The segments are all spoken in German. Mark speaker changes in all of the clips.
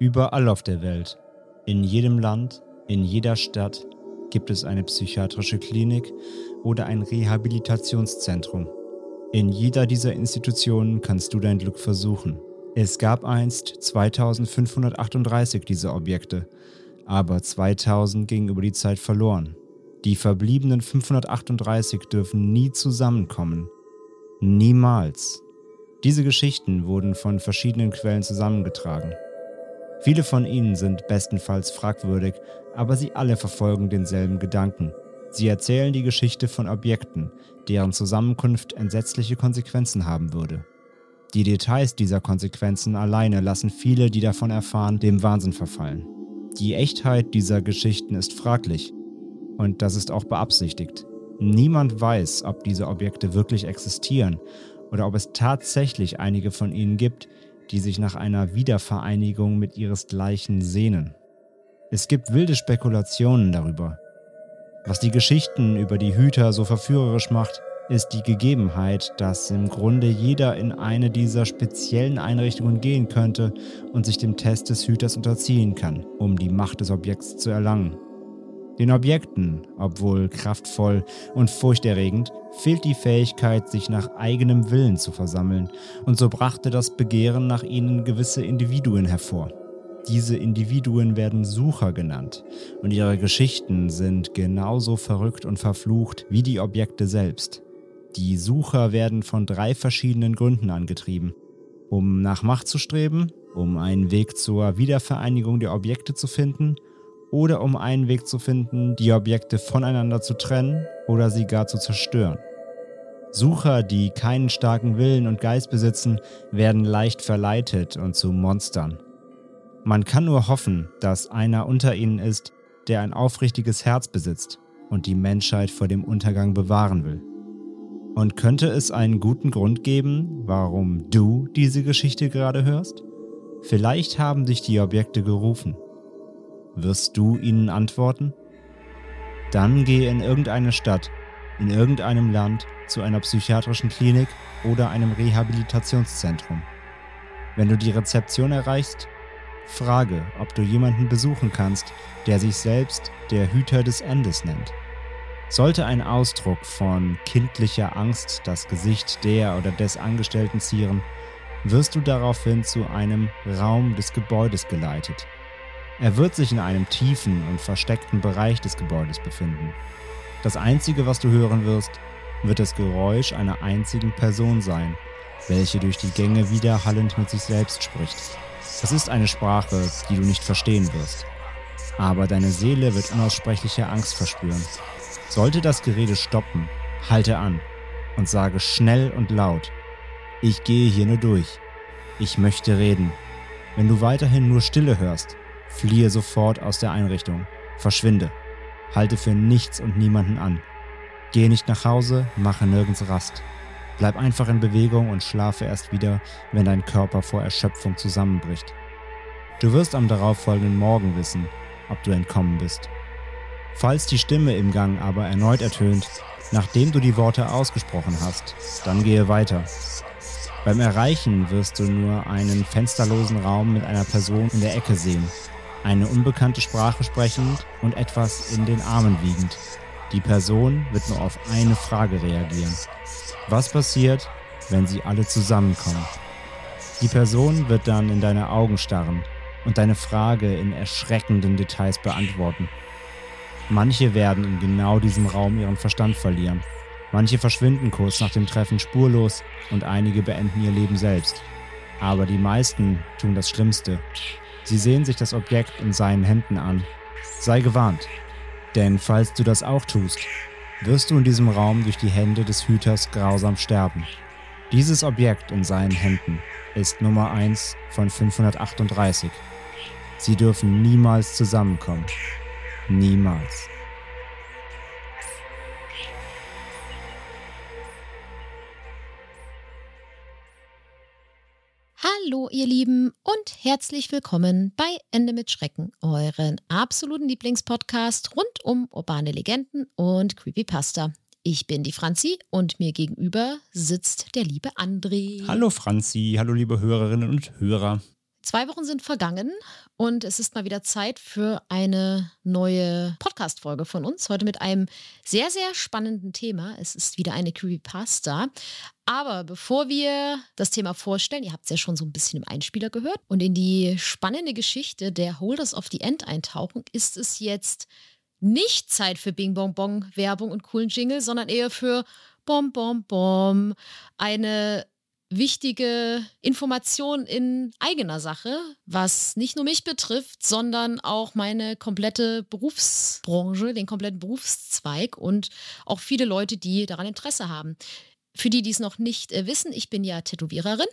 Speaker 1: Überall auf der Welt, in jedem Land, in jeder Stadt gibt es eine psychiatrische Klinik oder ein Rehabilitationszentrum. In jeder dieser Institutionen kannst du dein Glück versuchen. Es gab einst 2538 dieser Objekte, aber 2000 gingen über die Zeit verloren. Die verbliebenen 538 dürfen nie zusammenkommen. Niemals. Diese Geschichten wurden von verschiedenen Quellen zusammengetragen. Viele von ihnen sind bestenfalls fragwürdig, aber sie alle verfolgen denselben Gedanken. Sie erzählen die Geschichte von Objekten, deren Zusammenkunft entsetzliche Konsequenzen haben würde. Die Details dieser Konsequenzen alleine lassen viele, die davon erfahren, dem Wahnsinn verfallen. Die Echtheit dieser Geschichten ist fraglich und das ist auch beabsichtigt. Niemand weiß, ob diese Objekte wirklich existieren oder ob es tatsächlich einige von ihnen gibt, die sich nach einer Wiedervereinigung mit ihresgleichen sehnen. Es gibt wilde Spekulationen darüber. Was die Geschichten über die Hüter so verführerisch macht, ist die Gegebenheit, dass im Grunde jeder in eine dieser speziellen Einrichtungen gehen könnte und sich dem Test des Hüters unterziehen kann, um die Macht des Objekts zu erlangen. Den Objekten, obwohl kraftvoll und furchterregend, fehlt die Fähigkeit, sich nach eigenem Willen zu versammeln, und so brachte das Begehren nach ihnen gewisse Individuen hervor. Diese Individuen werden Sucher genannt, und ihre Geschichten sind genauso verrückt und verflucht wie die Objekte selbst. Die Sucher werden von drei verschiedenen Gründen angetrieben. Um nach Macht zu streben, um einen Weg zur Wiedervereinigung der Objekte zu finden oder um einen Weg zu finden, die Objekte voneinander zu trennen oder sie gar zu zerstören. Sucher, die keinen starken Willen und Geist besitzen, werden leicht verleitet und zu Monstern. Man kann nur hoffen, dass einer unter ihnen ist, der ein aufrichtiges Herz besitzt und die Menschheit vor dem Untergang bewahren will. Und könnte es einen guten Grund geben, warum du diese Geschichte gerade hörst? Vielleicht haben dich die Objekte gerufen. Wirst du ihnen antworten? Dann geh in irgendeine Stadt, in irgendeinem Land zu einer psychiatrischen Klinik oder einem Rehabilitationszentrum. Wenn du die Rezeption erreichst, frage, ob du jemanden besuchen kannst, der sich selbst der Hüter des Endes nennt. Sollte ein Ausdruck von kindlicher Angst das Gesicht der oder des Angestellten zieren, wirst du daraufhin zu einem Raum des Gebäudes geleitet. Er wird sich in einem tiefen und versteckten Bereich des Gebäudes befinden. Das Einzige, was du hören wirst, wird das Geräusch einer einzigen Person sein, welche durch die Gänge widerhallend mit sich selbst spricht. Es ist eine Sprache, die du nicht verstehen wirst. Aber deine Seele wird unaussprechliche Angst verspüren. Sollte das Gerede stoppen, halte an und sage schnell und laut, ich gehe hier nur durch. Ich möchte reden. Wenn du weiterhin nur Stille hörst, fliehe sofort aus der Einrichtung. Verschwinde. Halte für nichts und niemanden an. Gehe nicht nach Hause, mache nirgends Rast. Bleib einfach in Bewegung und schlafe erst wieder, wenn dein Körper vor Erschöpfung zusammenbricht. Du wirst am darauffolgenden Morgen wissen, ob du entkommen bist. Falls die Stimme im Gang aber erneut ertönt, nachdem du die Worte ausgesprochen hast, dann gehe weiter. Beim Erreichen wirst du nur einen fensterlosen Raum mit einer Person in der Ecke sehen, eine unbekannte Sprache sprechend und etwas in den Armen wiegend. Die Person wird nur auf eine Frage reagieren. Was passiert, wenn sie alle zusammenkommen? Die Person wird dann in deine Augen starren und deine Frage in erschreckenden Details beantworten. Manche werden in genau diesem Raum ihren Verstand verlieren. Manche verschwinden kurz nach dem Treffen spurlos und einige beenden ihr Leben selbst. Aber die meisten tun das Schlimmste. Sie sehen sich das Objekt in seinen Händen an. Sei gewarnt. Denn falls du das auch tust, wirst du in diesem Raum durch die Hände des Hüters grausam sterben. Dieses Objekt in seinen Händen ist Nummer 1 von 538. Sie dürfen niemals zusammenkommen. Niemals.
Speaker 2: Hallo ihr Lieben und herzlich willkommen bei Ende mit Schrecken, euren absoluten Lieblingspodcast rund um urbane Legenden und Creepypasta. Ich bin die Franzi und mir gegenüber sitzt der liebe André.
Speaker 1: Hallo Franzi, hallo liebe Hörerinnen und Hörer.
Speaker 2: Zwei Wochen sind vergangen und es ist mal wieder Zeit für eine neue Podcast-Folge von uns. Heute mit einem sehr, sehr spannenden Thema. Es ist wieder eine Creepypasta. Aber bevor wir das Thema vorstellen, ihr habt es ja schon so ein bisschen im Einspieler gehört und in die spannende Geschichte der Holders of the End eintauchen, ist es jetzt nicht Zeit für Bing Bong Bong Werbung und coolen Jingle, sondern eher für Bom Bom Bom. Eine wichtige Information in eigener Sache, was nicht nur mich betrifft, sondern auch meine komplette Berufsbranche, den kompletten Berufszweig und auch viele Leute, die daran Interesse haben. Für die, die es noch nicht äh, wissen, ich bin ja Tätowiererin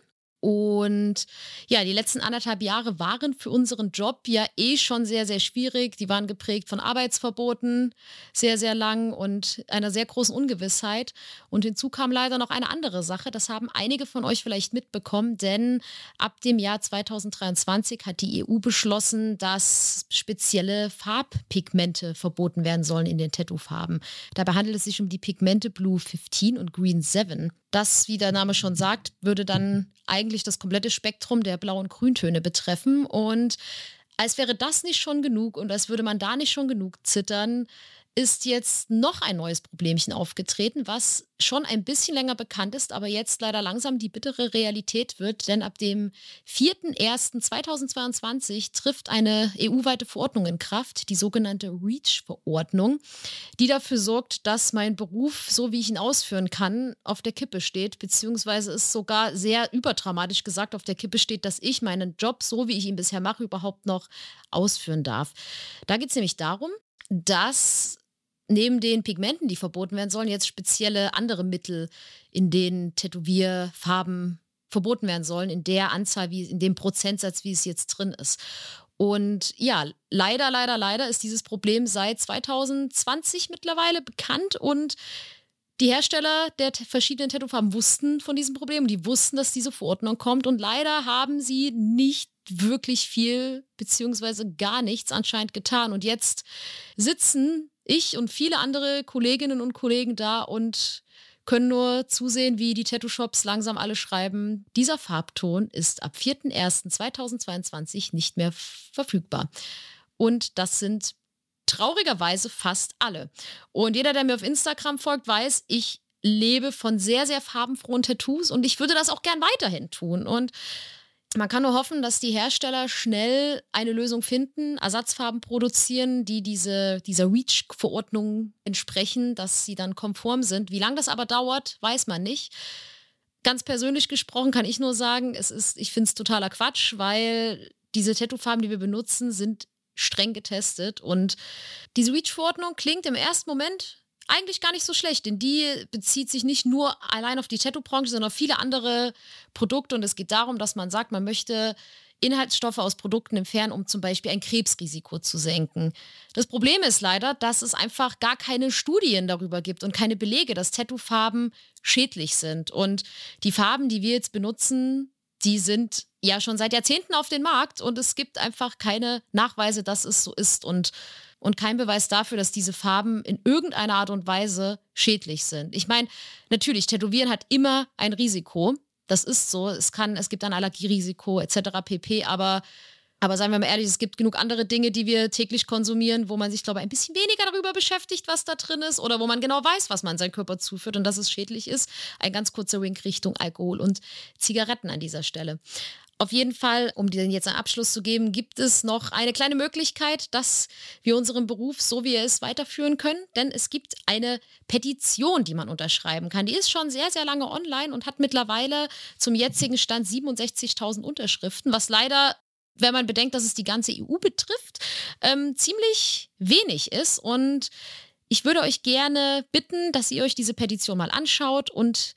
Speaker 2: und ja, die letzten anderthalb Jahre waren für unseren Job ja eh schon sehr, sehr schwierig. Die waren geprägt von Arbeitsverboten, sehr, sehr lang und einer sehr großen Ungewissheit. Und hinzu kam leider noch eine andere Sache. Das haben einige von euch vielleicht mitbekommen, denn ab dem Jahr 2023 hat die EU beschlossen, dass spezielle Farbpigmente verboten werden sollen in den Tattoo-Farben. Dabei handelt es sich um die Pigmente Blue 15 und Green 7. Das, wie der Name schon sagt, würde dann eigentlich das komplette Spektrum der Blau- und Grüntöne betreffen. Und als wäre das nicht schon genug und als würde man da nicht schon genug zittern, ist jetzt noch ein neues Problemchen aufgetreten, was schon ein bisschen länger bekannt ist, aber jetzt leider langsam die bittere Realität wird, denn ab dem 4.1.2022 trifft eine EU-weite Verordnung in Kraft, die sogenannte REACH-Verordnung, die dafür sorgt, dass mein Beruf, so wie ich ihn ausführen kann, auf der Kippe steht, beziehungsweise ist sogar sehr überdramatisch gesagt auf der Kippe steht, dass ich meinen Job, so wie ich ihn bisher mache, überhaupt noch ausführen darf. Da geht es nämlich darum, dass neben den Pigmenten, die verboten werden sollen, jetzt spezielle andere Mittel, in denen Tätowierfarben verboten werden sollen, in der Anzahl, wie, in dem Prozentsatz, wie es jetzt drin ist. Und ja, leider, leider, leider ist dieses Problem seit 2020 mittlerweile bekannt und die Hersteller der verschiedenen Tattoofarben wussten von diesem Problem. Die wussten, dass diese Verordnung kommt und leider haben sie nicht wirklich viel beziehungsweise gar nichts anscheinend getan. Und jetzt sitzen ich und viele andere Kolleginnen und Kollegen da und können nur zusehen, wie die Tattoo-Shops langsam alle schreiben, dieser Farbton ist ab 4.1.2022 nicht mehr verfügbar. Und das sind traurigerweise fast alle. Und jeder, der mir auf Instagram folgt, weiß, ich lebe von sehr, sehr farbenfrohen Tattoos und ich würde das auch gern weiterhin tun. Und man kann nur hoffen, dass die Hersteller schnell eine Lösung finden, Ersatzfarben produzieren, die diese, dieser REACH-Verordnung entsprechen, dass sie dann konform sind. Wie lange das aber dauert, weiß man nicht. Ganz persönlich gesprochen kann ich nur sagen, es ist, ich finde es totaler Quatsch, weil diese Tattoo-Farben, die wir benutzen, sind streng getestet. Und diese REACH-Verordnung klingt im ersten Moment eigentlich gar nicht so schlecht, denn die bezieht sich nicht nur allein auf die Tattoo-Branche, sondern auf viele andere Produkte. Und es geht darum, dass man sagt, man möchte Inhaltsstoffe aus Produkten entfernen, um zum Beispiel ein Krebsrisiko zu senken. Das Problem ist leider, dass es einfach gar keine Studien darüber gibt und keine Belege, dass Tattoo-Farben schädlich sind. Und die Farben, die wir jetzt benutzen, die sind ja schon seit Jahrzehnten auf dem Markt und es gibt einfach keine Nachweise, dass es so ist. Und und kein Beweis dafür, dass diese Farben in irgendeiner Art und Weise schädlich sind. Ich meine, natürlich, Tätowieren hat immer ein Risiko. Das ist so. Es kann, es gibt ein Allergierisiko etc. pp. Aber, aber seien wir mal ehrlich, es gibt genug andere Dinge, die wir täglich konsumieren, wo man sich, glaube ich, ein bisschen weniger darüber beschäftigt, was da drin ist oder wo man genau weiß, was man seinem Körper zuführt und dass es schädlich ist. Ein ganz kurzer Wink Richtung Alkohol und Zigaretten an dieser Stelle. Auf jeden Fall, um dir jetzt einen Abschluss zu geben, gibt es noch eine kleine Möglichkeit, dass wir unseren Beruf so wie er ist weiterführen können. Denn es gibt eine Petition, die man unterschreiben kann. Die ist schon sehr, sehr lange online und hat mittlerweile zum jetzigen Stand 67.000 Unterschriften, was leider wenn man bedenkt, dass es die ganze EU betrifft, ähm, ziemlich wenig ist. Und ich würde euch gerne bitten, dass ihr euch diese Petition mal anschaut und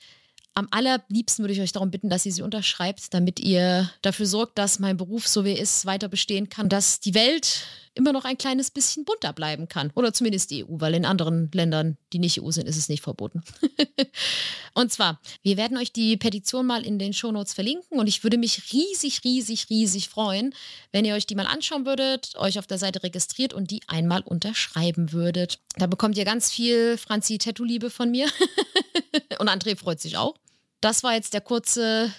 Speaker 2: am allerliebsten würde ich euch darum bitten, dass ihr sie unterschreibt, damit ihr dafür sorgt, dass mein Beruf, so wie er ist, weiter bestehen kann, dass die Welt immer noch ein kleines bisschen bunter bleiben kann. Oder zumindest die EU, weil in anderen Ländern, die nicht EU sind, ist es nicht verboten. und zwar, wir werden euch die Petition mal in den Shownotes verlinken und ich würde mich riesig, riesig, riesig freuen, wenn ihr euch die mal anschauen würdet, euch auf der Seite registriert und die einmal unterschreiben würdet. Da bekommt ihr ganz viel Franzi-Tattoo-Liebe von mir. und André freut sich auch. Das war jetzt der kurze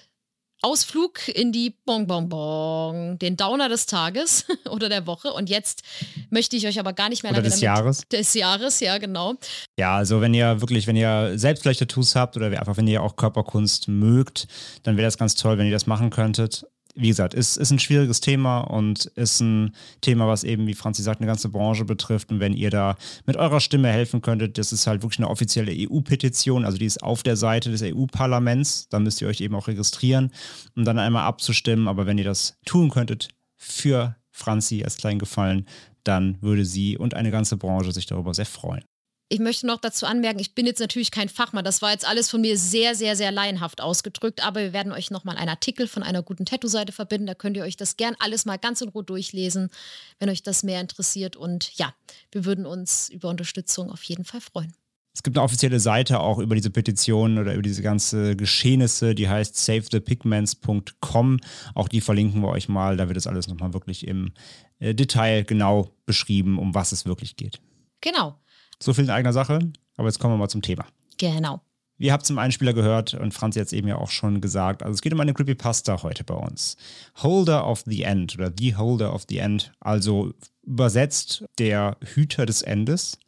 Speaker 2: Ausflug in die Bong Bong Bong, den Downer des Tages oder der Woche. Und jetzt möchte ich euch aber gar nicht mehr
Speaker 1: oder des Jahres.
Speaker 2: Des Jahres, ja, genau.
Speaker 1: Ja, also wenn ihr wirklich, wenn ihr selbst vielleicht Tattoos habt oder einfach wenn ihr auch Körperkunst mögt, dann wäre das ganz toll, wenn ihr das machen könntet wie gesagt, ist, ist ein schwieriges Thema und ist ein Thema, was eben, wie Franzi sagt, eine ganze Branche betrifft. Und wenn ihr da mit eurer Stimme helfen könntet, das ist halt wirklich eine offizielle EU-Petition, also die ist auf der Seite des EU-Parlaments. Da müsst ihr euch eben auch registrieren, um dann einmal abzustimmen. Aber wenn ihr das tun könntet für Franzi als kleinen Gefallen, dann würde sie und eine ganze Branche sich darüber sehr freuen.
Speaker 2: Ich möchte noch dazu anmerken, ich bin jetzt natürlich kein Fachmann. Das war jetzt alles von mir sehr, sehr, sehr laienhaft ausgedrückt. Aber wir werden euch nochmal einen Artikel von einer guten Tattoo-Seite verbinden. Da könnt ihr euch das gern alles mal ganz in Ruhe durchlesen, wenn euch das mehr interessiert. Und ja, wir würden uns über Unterstützung auf jeden Fall freuen.
Speaker 1: Es gibt eine offizielle Seite auch über diese Petition oder über diese ganze Geschehnisse, die heißt savethepigments.com. Auch die verlinken wir euch mal. Da wird das alles nochmal wirklich im äh, Detail genau beschrieben, um was es wirklich geht.
Speaker 2: Genau.
Speaker 1: So viel in eigener Sache, aber jetzt kommen wir mal zum Thema.
Speaker 2: Genau.
Speaker 1: Ihr habt es im Einspieler gehört und Franz hat es eben ja auch schon gesagt. Also es geht um eine Creepypasta heute bei uns. Holder of the End oder The Holder of the End. Also übersetzt der Hüter des Endes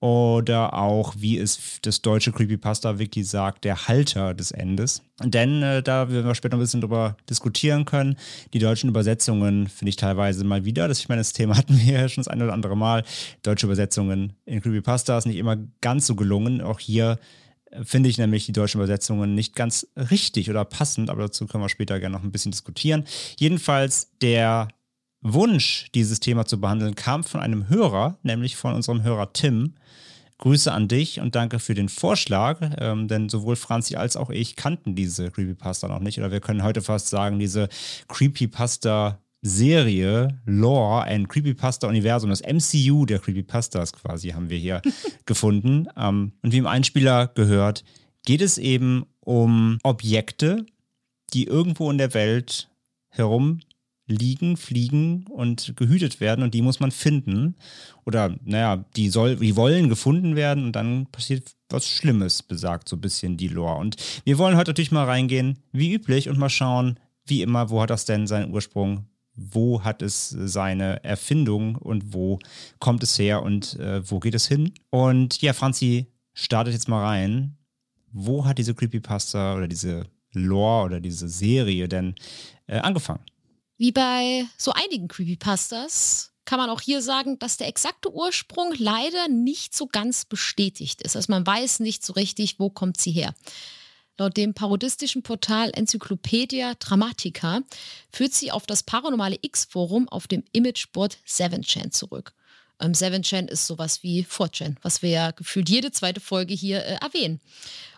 Speaker 1: oder auch, wie es das deutsche Creepypasta-Wiki sagt, der Halter des Endes. Denn äh, da werden wir später ein bisschen drüber diskutieren können. Die deutschen Übersetzungen finde ich teilweise mal wieder. Das, ich meine, das Thema hatten wir ja schon das eine oder andere Mal. Deutsche Übersetzungen in Creepypasta ist nicht immer ganz so gelungen. Auch hier äh, finde ich nämlich die deutschen Übersetzungen nicht ganz richtig oder passend, aber dazu können wir später gerne noch ein bisschen diskutieren. Jedenfalls der Wunsch, dieses Thema zu behandeln, kam von einem Hörer, nämlich von unserem Hörer Tim. Grüße an dich und danke für den Vorschlag, ähm, denn sowohl Franzi als auch ich kannten diese Creepypasta noch nicht. Oder wir können heute fast sagen, diese Creepypasta Serie, Lore, ein Creepypasta-Universum, das MCU der Creepypastas quasi, haben wir hier gefunden. Ähm, und wie im Einspieler gehört, geht es eben um Objekte, die irgendwo in der Welt herum liegen, fliegen und gehütet werden und die muss man finden. Oder, naja, die, soll, die wollen gefunden werden und dann passiert was Schlimmes, besagt so ein bisschen die Lore. Und wir wollen heute natürlich mal reingehen, wie üblich, und mal schauen, wie immer, wo hat das denn seinen Ursprung? Wo hat es seine Erfindung und wo kommt es her und äh, wo geht es hin? Und ja, Franzi startet jetzt mal rein. Wo hat diese Creepypasta oder diese Lore oder diese Serie denn äh, angefangen?
Speaker 2: Wie bei so einigen Creepypastas kann man auch hier sagen, dass der exakte Ursprung leider nicht so ganz bestätigt ist. Also man weiß nicht so richtig, wo kommt sie her. Laut dem parodistischen Portal Enzyklopädia Dramatica führt sie auf das paranormale X-Forum auf dem Imageboard 7chan zurück. Ähm, 7chan ist sowas wie 4chan, was wir ja gefühlt jede zweite Folge hier äh, erwähnen.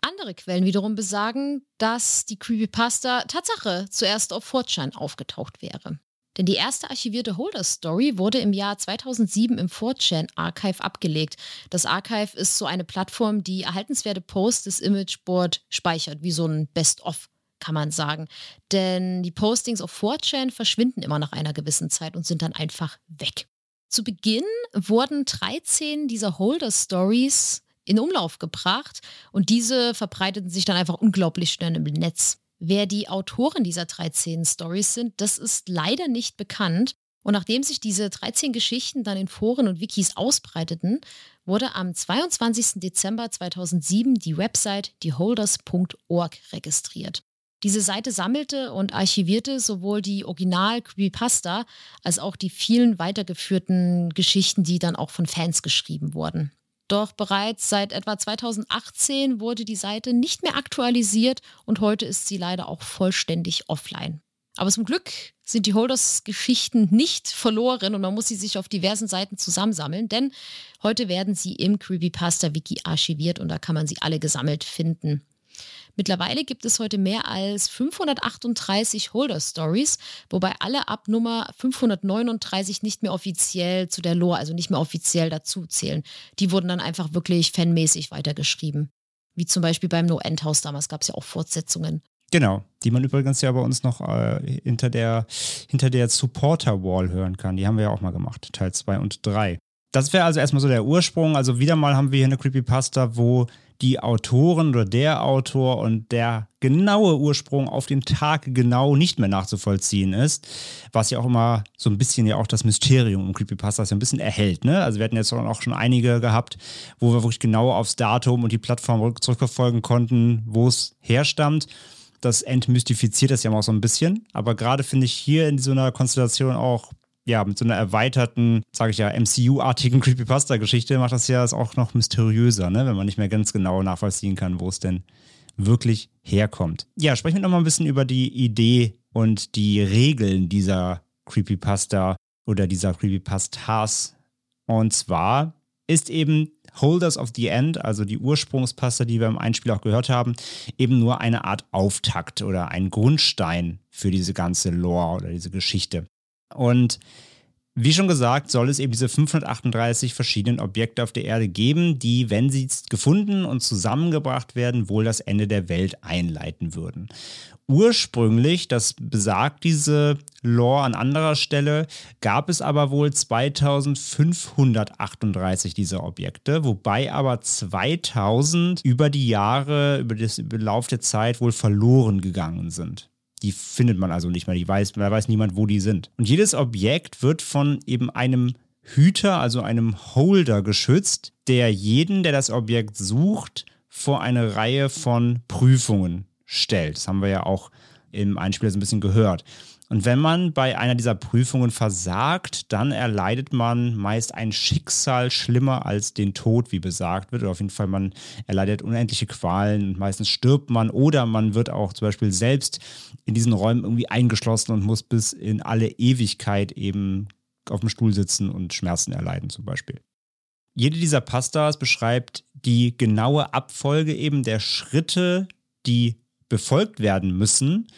Speaker 2: Andere Quellen wiederum besagen, dass die Creepypasta Tatsache zuerst auf 4chan aufgetaucht wäre. Denn die erste archivierte Holder-Story wurde im Jahr 2007 im 4chan Archive abgelegt. Das Archive ist so eine Plattform, die erhaltenswerte Posts des Imageboard speichert, wie so ein Best-of kann man sagen. Denn die Postings auf 4chan verschwinden immer nach einer gewissen Zeit und sind dann einfach weg. Zu Beginn wurden 13 dieser Holder-Stories in Umlauf gebracht und diese verbreiteten sich dann einfach unglaublich schnell im Netz. Wer die Autoren dieser 13 Stories sind, das ist leider nicht bekannt. Und nachdem sich diese 13 Geschichten dann in Foren und Wikis ausbreiteten, wurde am 22. Dezember 2007 die Website theholders.org registriert. Diese Seite sammelte und archivierte sowohl die Original-Creepypasta als auch die vielen weitergeführten Geschichten, die dann auch von Fans geschrieben wurden. Doch bereits seit etwa 2018 wurde die Seite nicht mehr aktualisiert und heute ist sie leider auch vollständig offline. Aber zum Glück sind die Holders-Geschichten nicht verloren und man muss sie sich auf diversen Seiten zusammensammeln, denn heute werden sie im Creepypasta-Wiki archiviert und da kann man sie alle gesammelt finden. Mittlerweile gibt es heute mehr als 538 Holder-Stories, wobei alle ab Nummer 539 nicht mehr offiziell zu der Lore, also nicht mehr offiziell dazu zählen. Die wurden dann einfach wirklich fanmäßig weitergeschrieben. Wie zum Beispiel beim No End House damals gab es ja auch Fortsetzungen.
Speaker 1: Genau, die man übrigens ja bei uns noch äh, hinter der, hinter der Supporter-Wall hören kann. Die haben wir ja auch mal gemacht, Teil 2 und 3. Das wäre also erstmal so der Ursprung. Also wieder mal haben wir hier eine Creepypasta, wo die Autoren oder der Autor und der genaue Ursprung auf den Tag genau nicht mehr nachzuvollziehen ist, was ja auch immer so ein bisschen ja auch das Mysterium um Creepypastas ja ein bisschen erhält. Ne? Also wir hatten jetzt auch schon einige gehabt, wo wir wirklich genau aufs Datum und die Plattform zurückverfolgen konnten, wo es herstammt das entmystifiziert das ja auch so ein bisschen. Aber gerade finde ich hier in so einer Konstellation auch, ja, mit so einer erweiterten, sage ich ja, MCU-artigen Creepypasta-Geschichte macht das ja auch noch mysteriöser, ne? wenn man nicht mehr ganz genau nachvollziehen kann, wo es denn wirklich herkommt. Ja, sprechen wir nochmal ein bisschen über die Idee und die Regeln dieser Creepypasta oder dieser Creepypastas. Und zwar ist eben Holders of the End, also die Ursprungspasta, die wir im Einspiel auch gehört haben, eben nur eine Art Auftakt oder ein Grundstein für diese ganze Lore oder diese Geschichte. Und wie schon gesagt, soll es eben diese 538 verschiedenen Objekte auf der Erde geben, die, wenn sie gefunden und zusammengebracht werden, wohl das Ende der Welt einleiten würden ursprünglich, das besagt diese Lore an anderer Stelle, gab es aber wohl 2538 dieser Objekte, wobei aber 2000 über die Jahre, über den Lauf der Zeit wohl verloren gegangen sind. Die findet man also nicht mehr, die weiß, da weiß niemand, wo die sind. Und jedes Objekt wird von eben einem Hüter, also einem Holder geschützt, der jeden, der das Objekt sucht, vor eine Reihe von Prüfungen stellt. Das haben wir ja auch im Einspieler so ein bisschen gehört. Und wenn man bei einer dieser Prüfungen versagt, dann erleidet man meist ein Schicksal schlimmer als den Tod, wie besagt wird. Oder auf jeden Fall, man erleidet unendliche Qualen und meistens stirbt man oder man wird auch zum Beispiel selbst in diesen Räumen irgendwie eingeschlossen und muss bis in alle Ewigkeit eben auf dem Stuhl sitzen und Schmerzen erleiden zum Beispiel. Jede dieser Pastas beschreibt die genaue Abfolge eben der Schritte, die befolgt werden müssen,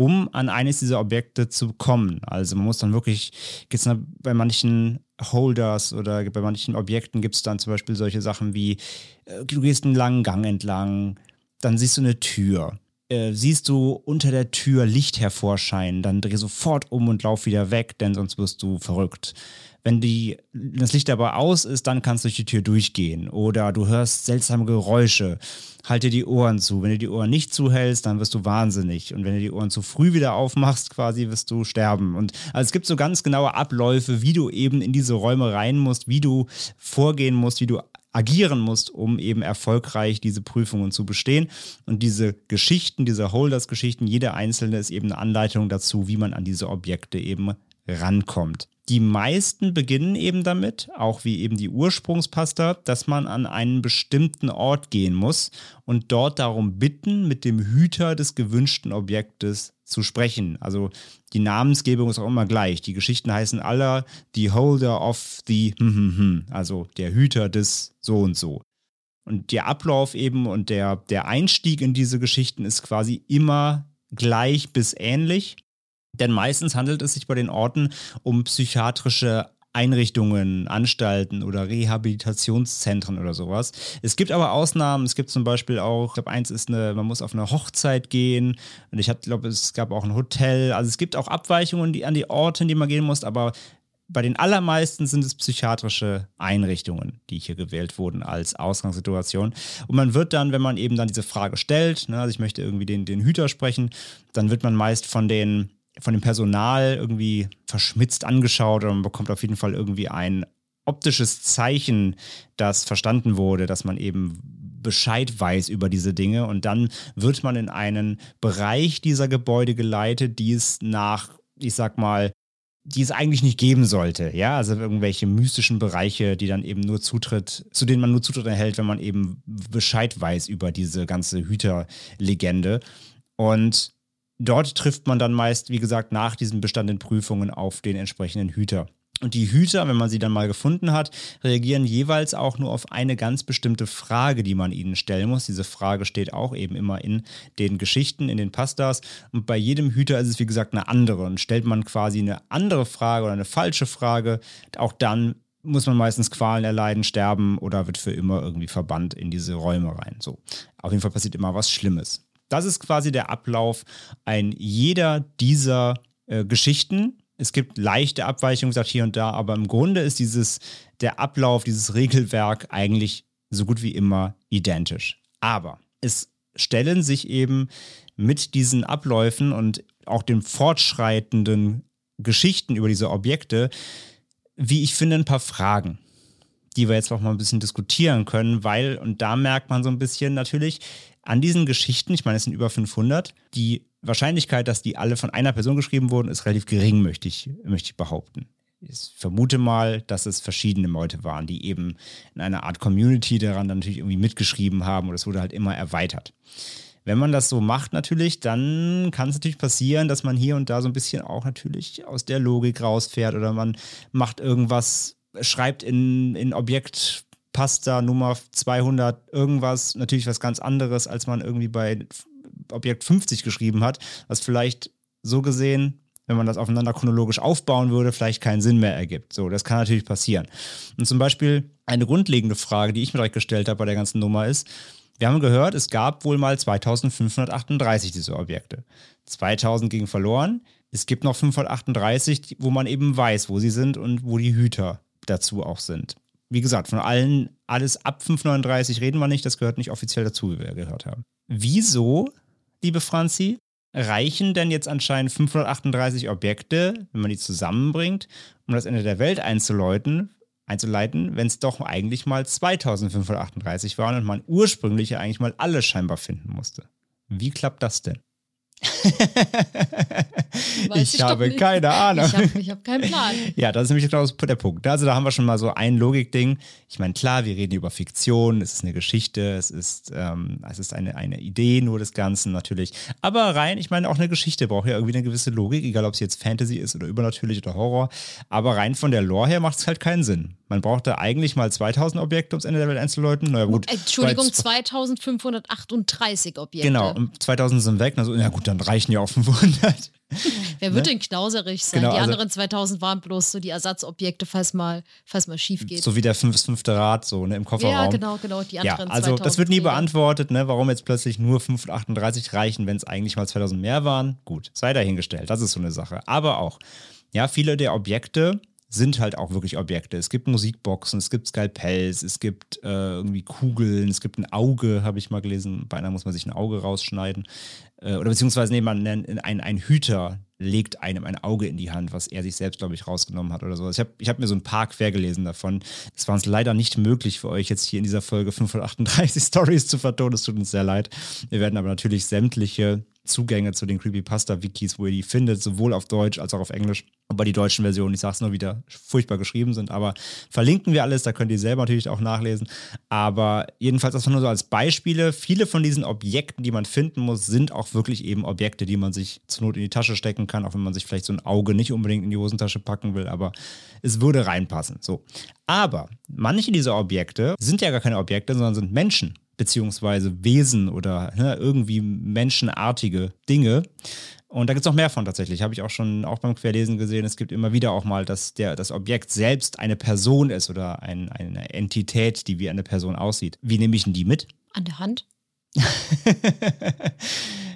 Speaker 1: um an eines dieser Objekte zu kommen. Also man muss dann wirklich, gibt es bei manchen Holders oder bei manchen Objekten gibt es dann zum Beispiel solche Sachen wie, äh, du gehst einen langen Gang entlang, dann siehst du eine Tür. Äh, siehst du unter der Tür Licht hervorscheinen, dann dreh sofort um und lauf wieder weg, denn sonst wirst du verrückt. Wenn die, das Licht aber aus ist, dann kannst du durch die Tür durchgehen. Oder du hörst seltsame Geräusche. Halte die Ohren zu. Wenn du die Ohren nicht zuhältst, dann wirst du wahnsinnig. Und wenn du die Ohren zu früh wieder aufmachst, quasi wirst du sterben. Und also es gibt so ganz genaue Abläufe, wie du eben in diese Räume rein musst, wie du vorgehen musst, wie du agieren musst, um eben erfolgreich diese Prüfungen zu bestehen. Und diese Geschichten, diese Holders-Geschichten, jede einzelne ist eben eine Anleitung dazu, wie man an diese Objekte eben rankommt. Die meisten beginnen eben damit, auch wie eben die Ursprungspasta, dass man an einen bestimmten Ort gehen muss und dort darum bitten, mit dem Hüter des gewünschten Objektes zu sprechen. Also die Namensgebung ist auch immer gleich. Die Geschichten heißen alle The Holder of the, also der Hüter des so und so. Und der Ablauf eben und der, der Einstieg in diese Geschichten ist quasi immer gleich bis ähnlich. Denn meistens handelt es sich bei den Orten um psychiatrische Einrichtungen, Anstalten oder Rehabilitationszentren oder sowas. Es gibt aber Ausnahmen. Es gibt zum Beispiel auch, ich glaube, eins ist eine, man muss auf eine Hochzeit gehen. Und ich glaube, es gab auch ein Hotel. Also es gibt auch Abweichungen die, an die Orte, in die man gehen muss. Aber bei den allermeisten sind es psychiatrische Einrichtungen, die hier gewählt wurden als Ausgangssituation. Und man wird dann, wenn man eben dann diese Frage stellt, ne, also ich möchte irgendwie den, den Hüter sprechen, dann wird man meist von den von dem Personal irgendwie verschmitzt angeschaut oder man bekommt auf jeden Fall irgendwie ein optisches Zeichen, das verstanden wurde, dass man eben Bescheid weiß über diese Dinge und dann wird man in einen Bereich dieser Gebäude geleitet, die es nach, ich sag mal, die es eigentlich nicht geben sollte, ja, also irgendwelche mystischen Bereiche, die dann eben nur Zutritt, zu denen man nur Zutritt erhält, wenn man eben Bescheid weiß über diese ganze Hüterlegende. Und dort trifft man dann meist, wie gesagt, nach diesen bestandenen Prüfungen auf den entsprechenden Hüter. Und die Hüter, wenn man sie dann mal gefunden hat, reagieren jeweils auch nur auf eine ganz bestimmte Frage, die man ihnen stellen muss. Diese Frage steht auch eben immer in den Geschichten, in den Pastas. Und bei jedem Hüter ist es, wie gesagt, eine andere. Und stellt man quasi eine andere Frage oder eine falsche Frage, auch dann muss man meistens Qualen erleiden, sterben oder wird für immer irgendwie verbannt in diese Räume rein. So. Auf jeden Fall passiert immer was Schlimmes. Das ist quasi der Ablauf ein jeder dieser äh, Geschichten. Es gibt leichte Abweichungen, sagt hier und da, aber im Grunde ist dieses, der Ablauf, dieses Regelwerk eigentlich so gut wie immer identisch. Aber es stellen sich eben mit diesen Abläufen und auch den fortschreitenden Geschichten über diese Objekte wie ich finde, ein paar Fragen, die wir jetzt auch mal ein bisschen diskutieren können, weil, und da merkt man so ein bisschen natürlich an diesen Geschichten, ich meine, es sind über 500, die Wahrscheinlichkeit, dass die alle von einer Person geschrieben wurden, ist relativ gering, möchte ich, möchte ich behaupten. Ich vermute mal, dass es verschiedene Leute waren, die eben in einer Art Community daran dann natürlich irgendwie mitgeschrieben haben und es wurde halt immer erweitert. Wenn man das so macht natürlich, dann kann es natürlich passieren, dass man hier und da so ein bisschen auch natürlich aus der Logik rausfährt oder man macht irgendwas, schreibt in, in Objekt Pasta Nummer 200 irgendwas, natürlich was ganz anderes, als man irgendwie bei Objekt 50 geschrieben hat, was vielleicht so gesehen, wenn man das aufeinander chronologisch aufbauen würde, vielleicht keinen Sinn mehr ergibt. So, das kann natürlich passieren. Und zum Beispiel eine grundlegende Frage, die ich mir direkt gestellt habe bei der ganzen Nummer ist, wir haben gehört, es gab wohl mal 2538 diese Objekte. 2000 gingen verloren. Es gibt noch 538, wo man eben weiß, wo sie sind und wo die Hüter dazu auch sind. Wie gesagt, von allen, alles ab 539 reden wir nicht, das gehört nicht offiziell dazu, wie wir gehört haben. Wieso, liebe Franzi, reichen denn jetzt anscheinend 538 Objekte, wenn man die zusammenbringt, um das Ende der Welt einzuläuten, einzuleiten, wenn es doch eigentlich mal 2538 waren und man ursprünglich ja eigentlich mal alle scheinbar finden musste. Wie klappt das denn? ich, ich habe keine Ahnung. Ich
Speaker 2: habe hab keinen Plan.
Speaker 1: ja, das ist nämlich genau der Punkt. Also da haben wir schon mal so ein Logikding. Ich meine, klar, wir reden über Fiktion, es ist eine Geschichte, es ist, ähm, es ist eine, eine Idee nur des Ganzen natürlich. Aber rein, ich meine, auch eine Geschichte braucht ja irgendwie eine gewisse Logik, egal ob es jetzt Fantasy ist oder übernatürlich oder Horror. Aber rein von der Lore her macht es halt keinen Sinn. Man brauchte eigentlich mal 2000 Objekte, ums Ende der Welt einzuläuten. Naja, gut.
Speaker 2: Entschuldigung, 2538 Objekte.
Speaker 1: Genau, und 2000 sind weg. Also, ja gut, dann reichen ja auch 500.
Speaker 2: Wer wird ne? denn knauserig sein? Genau, die also, anderen 2000 waren bloß so die Ersatzobjekte, falls mal, falls mal schief geht.
Speaker 1: So wie der fünf, fünfte Rad so ne, im Kofferraum. Ja,
Speaker 2: genau, genau. Die anderen
Speaker 1: ja, also das wird nie beantwortet, ne, warum jetzt plötzlich nur 538 reichen, wenn es eigentlich mal 2000 mehr waren. Gut, sei dahingestellt. Das ist so eine Sache. Aber auch, ja, viele der Objekte sind halt auch wirklich Objekte. Es gibt Musikboxen, es gibt Skalpells, es gibt äh, irgendwie Kugeln, es gibt ein Auge, habe ich mal gelesen. Bei einer muss man sich ein Auge rausschneiden. Äh, oder beziehungsweise, nee, man ein, ein Hüter legt einem ein Auge in die Hand, was er sich selbst, glaube ich, rausgenommen hat oder so. Ich habe ich hab mir so ein paar quer gelesen davon. Es war uns leider nicht möglich für euch jetzt hier in dieser Folge 538 Stories zu vertonen. Es tut uns sehr leid. Wir werden aber natürlich sämtliche Zugänge zu den Creepypasta-Wikis, wo ihr die findet, sowohl auf Deutsch als auch auf Englisch. Aber die deutschen Versionen, ich sage es nur wieder, furchtbar geschrieben sind. Aber verlinken wir alles, da könnt ihr selber natürlich auch nachlesen. Aber jedenfalls, das nur so als Beispiele. Viele von diesen Objekten, die man finden muss, sind auch wirklich eben Objekte, die man sich zur Not in die Tasche stecken kann, auch wenn man sich vielleicht so ein Auge nicht unbedingt in die Hosentasche packen will. Aber es würde reinpassen. So. Aber manche dieser Objekte sind ja gar keine Objekte, sondern sind Menschen beziehungsweise Wesen oder ne, irgendwie menschenartige Dinge. Und da gibt es noch mehr von tatsächlich. Habe ich auch schon auch beim Querlesen gesehen. Es gibt immer wieder auch mal, dass der, das Objekt selbst eine Person ist oder ein, eine Entität, die wie eine Person aussieht. Wie nehme ich denn die mit?
Speaker 2: An der Hand.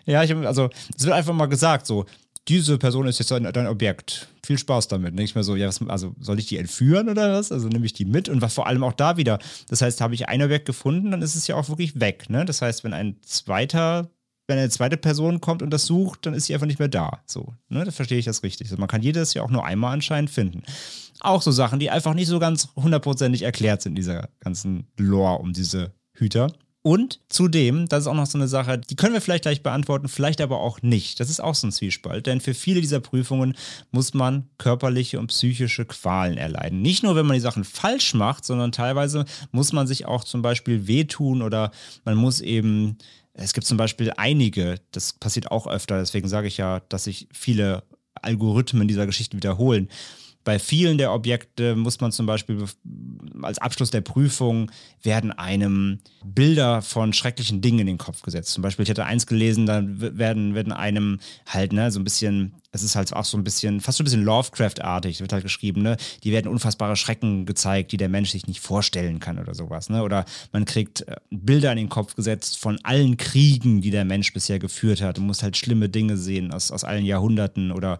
Speaker 1: ja, ich also, es wird einfach mal gesagt, so, diese Person ist jetzt dein, dein Objekt. Viel Spaß damit. Nicht mehr so, ja, was, also soll ich die entführen oder was? Also nehme ich die mit und was vor allem auch da wieder. Das heißt, habe ich ein Objekt gefunden, dann ist es ja auch wirklich weg. Ne? Das heißt, wenn ein zweiter wenn eine zweite Person kommt und das sucht, dann ist sie einfach nicht mehr da. So, ne, da verstehe ich das richtig. Also man kann jedes ja auch nur einmal anscheinend finden. Auch so Sachen, die einfach nicht so ganz hundertprozentig erklärt sind, dieser ganzen Lore um diese Hüter. Und zudem, das ist auch noch so eine Sache, die können wir vielleicht gleich beantworten, vielleicht aber auch nicht. Das ist auch so ein Zwiespalt, denn für viele dieser Prüfungen muss man körperliche und psychische Qualen erleiden. Nicht nur, wenn man die Sachen falsch macht, sondern teilweise muss man sich auch zum Beispiel wehtun oder man muss eben, es gibt zum Beispiel einige, das passiert auch öfter, deswegen sage ich ja, dass sich viele Algorithmen dieser Geschichte wiederholen. Bei vielen der Objekte muss man zum Beispiel als Abschluss der Prüfung werden einem Bilder von schrecklichen Dingen in den Kopf gesetzt. Zum Beispiel, ich hatte eins gelesen, da werden, werden einem halt, ne, so ein bisschen es ist halt auch so ein bisschen, fast so ein bisschen Lovecraft-artig, wird halt geschrieben, ne? Die werden unfassbare Schrecken gezeigt, die der Mensch sich nicht vorstellen kann oder sowas, ne? Oder man kriegt äh, Bilder in den Kopf gesetzt von allen Kriegen, die der Mensch bisher geführt hat und muss halt schlimme Dinge sehen aus, aus allen Jahrhunderten. Oder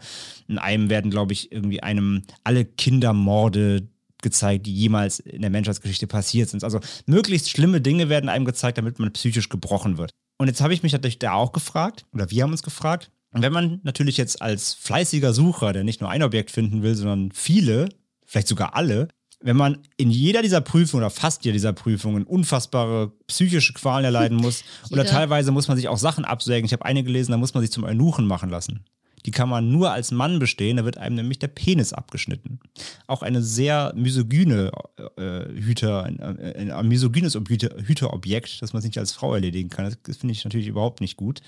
Speaker 1: in einem werden, glaube ich, irgendwie einem alle Kindermorde gezeigt, die jemals in der Menschheitsgeschichte passiert sind. Also möglichst schlimme Dinge werden einem gezeigt, damit man psychisch gebrochen wird. Und jetzt habe ich mich natürlich da auch gefragt, oder wir haben uns gefragt, wenn man natürlich jetzt als fleißiger Sucher, der nicht nur ein Objekt finden will, sondern viele, vielleicht sogar alle, wenn man in jeder dieser Prüfungen oder fast jeder dieser Prüfungen unfassbare psychische Qualen erleiden muss oder teilweise muss man sich auch Sachen absägen. Ich habe eine gelesen, da muss man sich zum Eunuchen machen lassen die kann man nur als Mann bestehen, da wird einem nämlich der Penis abgeschnitten. Auch eine sehr misogyne äh, Hüter, ein, ein, ein misogynes Hüter, Hüterobjekt, das man sich als Frau erledigen kann. Das, das finde ich natürlich überhaupt nicht gut.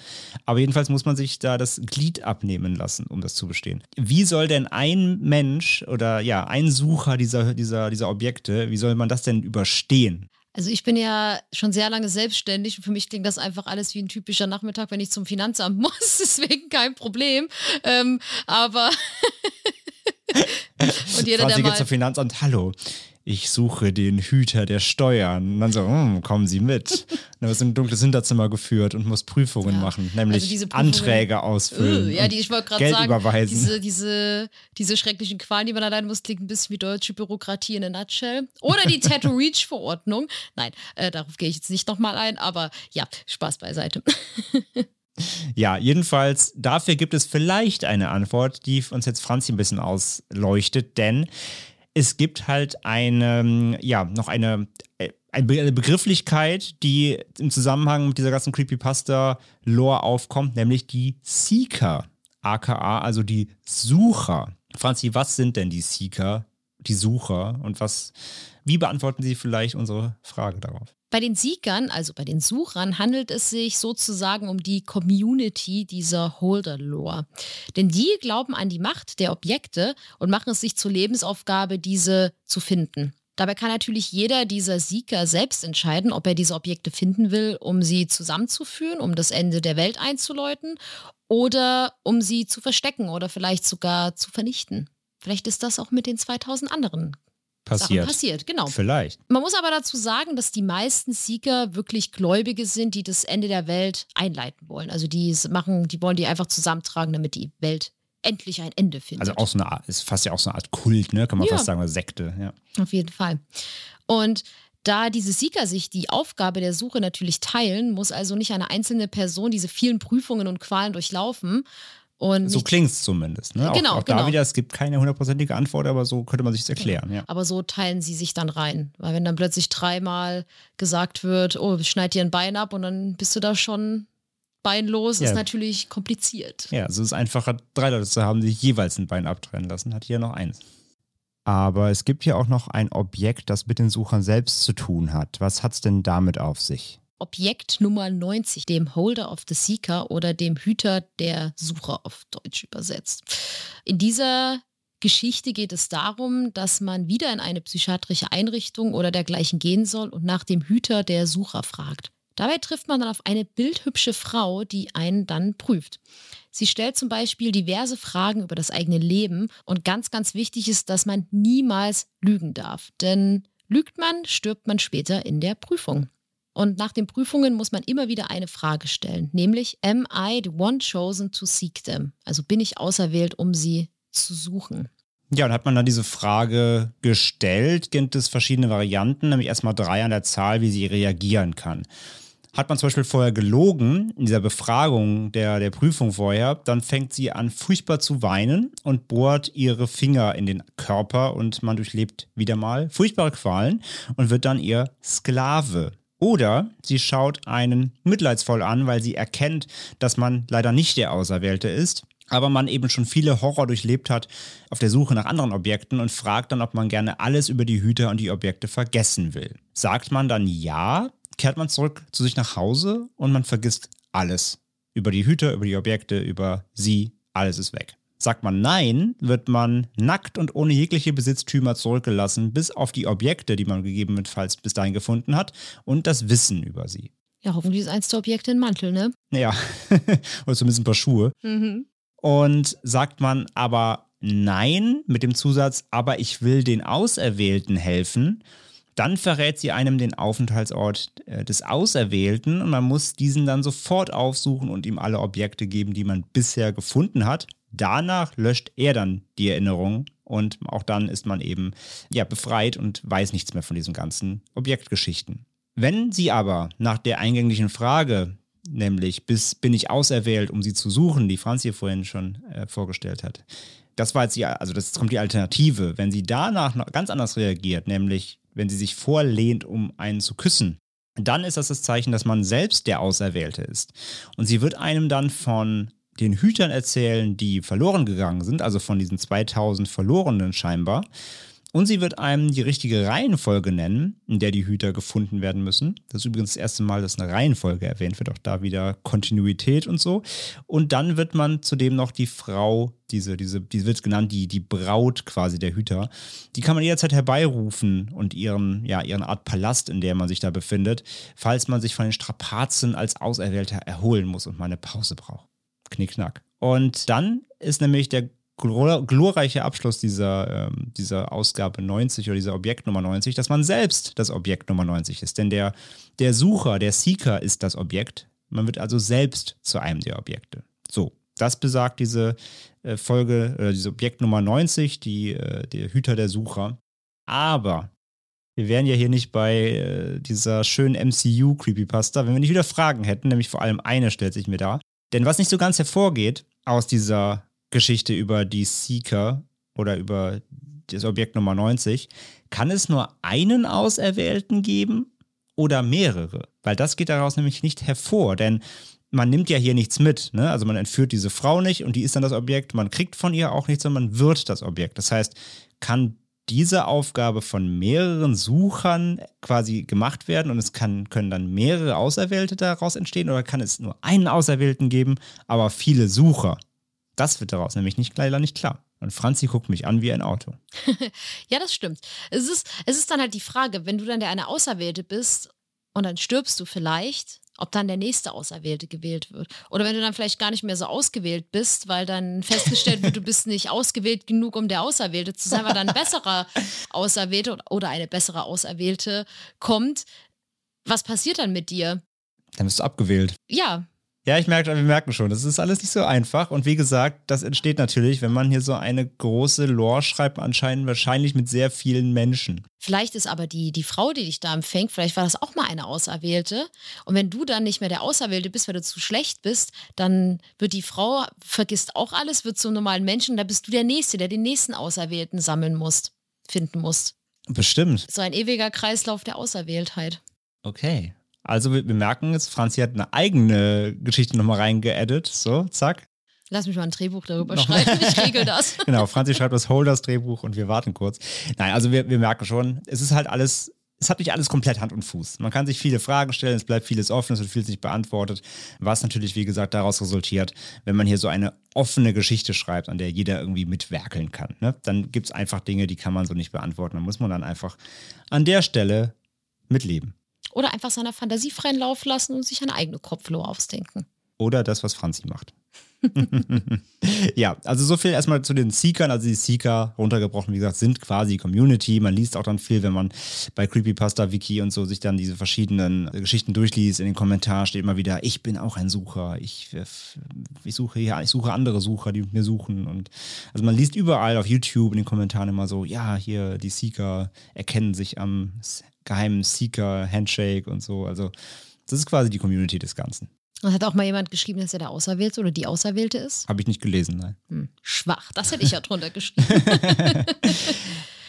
Speaker 1: Aber jedenfalls muss man sich da das Glied abnehmen lassen, um das zu bestehen. Wie soll denn ein Mensch oder ja, ein Sucher dieser, dieser, dieser Objekte, wie soll man das denn überstehen?
Speaker 2: Also ich bin ja schon sehr lange selbstständig und für mich klingt das einfach alles wie ein typischer Nachmittag, wenn ich zum Finanzamt muss. Deswegen kein Problem. Ähm, aber
Speaker 1: und jeder, der mal zum Finanzamt, hallo, ich suche den Hüter der Steuern. Und dann so, hm, kommen Sie mit. dann wirst du in ein dunkles Hinterzimmer geführt und musst Prüfungen ja. machen, nämlich also Prüfungen, Anträge ausfüllen. Uh,
Speaker 2: ja, die, ich wollte gerade sagen, überweisen. Diese, diese, diese schrecklichen Qualen, die man allein muss, klingt ein bisschen wie deutsche Bürokratie in a nutshell. Oder die Tattoo Reach Verordnung. Nein, äh, darauf gehe ich jetzt nicht nochmal ein, aber ja, Spaß beiseite.
Speaker 1: Ja, jedenfalls, dafür gibt es vielleicht eine Antwort, die uns jetzt Franzi ein bisschen ausleuchtet, denn es gibt halt eine, ja, noch eine, äh, eine Begrifflichkeit, die im Zusammenhang mit dieser ganzen Creepypasta-Lore aufkommt, nämlich die Seeker, aka, also die Sucher. Franzi, was sind denn die Seeker, die Sucher und was, wie beantworten Sie vielleicht unsere Frage darauf?
Speaker 2: Bei den Siegern, also bei den Suchern, handelt es sich sozusagen um die Community dieser Holder-Lore. Denn die glauben an die Macht der Objekte und machen es sich zur Lebensaufgabe, diese zu finden. Dabei kann natürlich jeder dieser Sieger selbst entscheiden, ob er diese Objekte finden will, um sie zusammenzuführen, um das Ende der Welt einzuläuten oder um sie zu verstecken oder vielleicht sogar zu vernichten. Vielleicht ist das auch mit den 2000 anderen
Speaker 1: passiert.
Speaker 2: Sachen passiert, genau.
Speaker 1: Vielleicht.
Speaker 2: Man muss aber dazu sagen, dass die meisten Sieger wirklich Gläubige sind, die das Ende der Welt einleiten wollen. Also die machen, die wollen die einfach zusammentragen, damit die Welt endlich ein Ende findet.
Speaker 1: Also auch so eine Art, ist fast ja auch so eine Art Kult, ne? Kann man ja. fast sagen, oder Sekte, ja.
Speaker 2: Auf jeden Fall. Und da diese Sieger sich die Aufgabe der Suche natürlich teilen, muss also nicht eine einzelne Person diese vielen Prüfungen und Qualen durchlaufen, und
Speaker 1: so klingt es zumindest. Ne?
Speaker 2: Genau,
Speaker 1: auch, auch
Speaker 2: genau.
Speaker 1: da wieder, es gibt keine hundertprozentige Antwort, aber so könnte man sich erklären. Ja.
Speaker 2: Aber so teilen sie sich dann rein. Weil wenn dann plötzlich dreimal gesagt wird, oh, schneid dir ein Bein ab und dann bist du da schon beinlos, ja. ist natürlich kompliziert.
Speaker 1: Ja, also es ist einfacher, drei Leute zu haben, die jeweils ein Bein abtrennen lassen. Hat hier noch eins. Aber es gibt ja auch noch ein Objekt, das mit den Suchern selbst zu tun hat. Was hat es denn damit auf sich?
Speaker 2: Objekt Nummer 90, dem Holder of the Seeker oder dem Hüter der Sucher auf Deutsch übersetzt. In dieser Geschichte geht es darum, dass man wieder in eine psychiatrische Einrichtung oder dergleichen gehen soll und nach dem Hüter der Sucher fragt. Dabei trifft man dann auf eine bildhübsche Frau, die einen dann prüft. Sie stellt zum Beispiel diverse Fragen über das eigene Leben und ganz, ganz wichtig ist, dass man niemals lügen darf. Denn lügt man, stirbt man später in der Prüfung. Und nach den Prüfungen muss man immer wieder eine Frage stellen, nämlich Am I the one chosen to seek them? Also bin ich auserwählt, um sie zu suchen?
Speaker 1: Ja, und hat man dann diese Frage gestellt, gibt es verschiedene Varianten, nämlich erstmal drei an der Zahl, wie sie reagieren kann. Hat man zum Beispiel vorher gelogen, in dieser Befragung der, der Prüfung vorher, dann fängt sie an, furchtbar zu weinen und bohrt ihre Finger in den Körper und man durchlebt wieder mal furchtbare Qualen und wird dann ihr Sklave Oder sie schaut einen mitleidsvoll an, weil sie erkennt, dass man leider nicht der Auserwählte ist, aber man eben schon viele Horror durchlebt hat auf der Suche nach anderen Objekten und fragt dann, ob man gerne alles über die Hüter und die Objekte vergessen will. Sagt man dann ja, kehrt man zurück zu sich nach Hause und man vergisst alles. Über die Hüter, über die Objekte, über sie, alles ist weg. Sagt man Nein, wird man nackt und ohne jegliche Besitztümer zurückgelassen, bis auf die Objekte, die man gegebenenfalls bis dahin gefunden hat, und das Wissen über sie.
Speaker 2: Ja, hoffentlich ist eins der Objekte ein Mantel, ne?
Speaker 1: Ja, oder zumindest ein paar Schuhe.
Speaker 2: Mhm.
Speaker 1: Und sagt man aber Nein mit dem Zusatz, aber ich will den Auserwählten helfen, dann verrät sie einem den Aufenthaltsort äh, des Auserwählten und man muss diesen dann sofort aufsuchen und ihm alle Objekte geben, die man bisher gefunden hat. Danach löscht er dann die Erinnerung und auch dann ist man eben ja befreit und weiß nichts mehr von diesen ganzen Objektgeschichten. Wenn sie aber nach der eingänglichen Frage, nämlich bis bin ich auserwählt, um sie zu suchen, die Franz hier vorhin schon äh, vorgestellt hat, das war jetzt die, also das kommt die Alternative. Wenn sie danach noch ganz anders reagiert, nämlich wenn sie sich vorlehnt, um einen zu küssen, dann ist das das Zeichen, dass man selbst der Auserwählte ist. Und sie wird einem dann von den Hütern erzählen, die verloren gegangen sind, also von diesen 2000 Verlorenen scheinbar. Und sie wird einem die richtige Reihenfolge nennen, in der die Hüter gefunden werden müssen. Das ist übrigens das erste Mal, dass eine Reihenfolge erwähnt wird, auch da wieder Kontinuität und so. Und dann wird man zudem noch die Frau, diese, diese, die wird genannt, die, die Braut quasi der Hüter, die kann man jederzeit herbeirufen und ihren, ja, ihren Art Palast, in der man sich da befindet, falls man sich von den Strapazen als Auserwählter erholen muss und mal eine Pause braucht. Knickknack. Und dann ist nämlich der glorreiche Abschluss dieser, ähm, dieser Ausgabe 90 oder dieser Objekt Nummer 90, dass man selbst das Objekt Nummer 90 ist. Denn der, der Sucher, der Seeker ist das Objekt. Man wird also selbst zu einem der Objekte. So, das besagt diese äh, Folge, oder diese Objekt Nummer 90, die, äh, der Hüter der Sucher. Aber wir wären ja hier nicht bei äh, dieser schönen MCU-Creepypasta, wenn wir nicht wieder Fragen hätten, nämlich vor allem eine stellt sich mir da. Denn was nicht so ganz hervorgeht aus dieser Geschichte über die Seeker oder über das Objekt Nummer 90, kann es nur einen Auserwählten geben oder mehrere? Weil das geht daraus nämlich nicht hervor, denn man nimmt ja hier nichts mit. Ne? Also man entführt diese Frau nicht und die ist dann das Objekt. Man kriegt von ihr auch nichts, sondern man wird das Objekt. Das heißt, kann diese Aufgabe von mehreren Suchern quasi gemacht werden und es kann, können dann mehrere Auserwählte daraus entstehen oder kann es nur einen Auserwählten geben, aber viele Sucher? Das wird daraus nämlich nicht, leider nicht klar. Und Franzi guckt mich an wie ein Auto.
Speaker 2: ja, das stimmt. Es ist, es ist dann halt die Frage, wenn du dann der eine Auserwählte bist und dann stirbst du vielleicht, ob dann der nächste Auserwählte gewählt wird. Oder wenn du dann vielleicht gar nicht mehr so ausgewählt bist, weil dann festgestellt wird, du bist nicht ausgewählt genug, um der Auserwählte zu sein, weil dann ein besserer Auserwählte oder eine bessere Auserwählte kommt. Was passiert dann mit dir?
Speaker 1: Dann bist du abgewählt.
Speaker 2: Ja,
Speaker 1: ja, ich merke, wir merken schon, das ist alles nicht so einfach. Und wie gesagt, das entsteht natürlich, wenn man hier so eine große Lore schreibt, anscheinend wahrscheinlich mit sehr vielen Menschen.
Speaker 2: Vielleicht ist aber die, die Frau, die dich da empfängt, vielleicht war das auch mal eine Auserwählte. Und wenn du dann nicht mehr der Auserwählte bist, weil du zu schlecht bist, dann wird die Frau, vergisst auch alles, wird zum normalen Menschen. Da bist du der Nächste, der den nächsten Auserwählten sammeln musst, finden musst.
Speaker 1: Bestimmt.
Speaker 2: So ein ewiger Kreislauf der Auserwähltheit.
Speaker 1: Okay. Also wir, wir merken jetzt, Franzi hat eine eigene Geschichte nochmal reingeaddet. So, zack.
Speaker 2: Lass mich mal ein Drehbuch darüber schreiben, ich regel das.
Speaker 1: genau, Franzi schreibt das Holders-Drehbuch und wir warten kurz. Nein, also wir, wir merken schon, es ist halt alles, es hat nicht alles komplett Hand und Fuß. Man kann sich viele Fragen stellen, es bleibt vieles offen, es wird vieles nicht beantwortet, was natürlich, wie gesagt, daraus resultiert, wenn man hier so eine offene Geschichte schreibt, an der jeder irgendwie mitwerkeln kann. Ne? Dann gibt es einfach Dinge, die kann man so nicht beantworten. Da muss man dann einfach an der Stelle mitleben.
Speaker 2: Oder einfach seiner Fantasie freien Lauf lassen und sich eine eigene Kopflore ausdenken.
Speaker 1: Oder das, was Franzi macht. ja, also so viel erstmal zu den Seekern. Also die Seeker, runtergebrochen, wie gesagt, sind quasi Community. Man liest auch dann viel, wenn man bei Creepypasta Wiki und so sich dann diese verschiedenen Geschichten durchliest. In den Kommentaren steht immer wieder, ich bin auch ein Sucher. Ich, ich suche ja, ich suche andere Sucher, die mit mir suchen. Und also man liest überall auf YouTube in den Kommentaren immer so, ja, hier die Seeker erkennen sich am geheimen Seeker-Handshake und so. Also, das ist quasi die Community des Ganzen.
Speaker 2: Und hat auch mal jemand geschrieben, dass er der Auserwählte oder die Auserwählte ist?
Speaker 1: Habe ich nicht gelesen, nein.
Speaker 2: Hm, schwach, das hätte ich ja drunter geschrieben.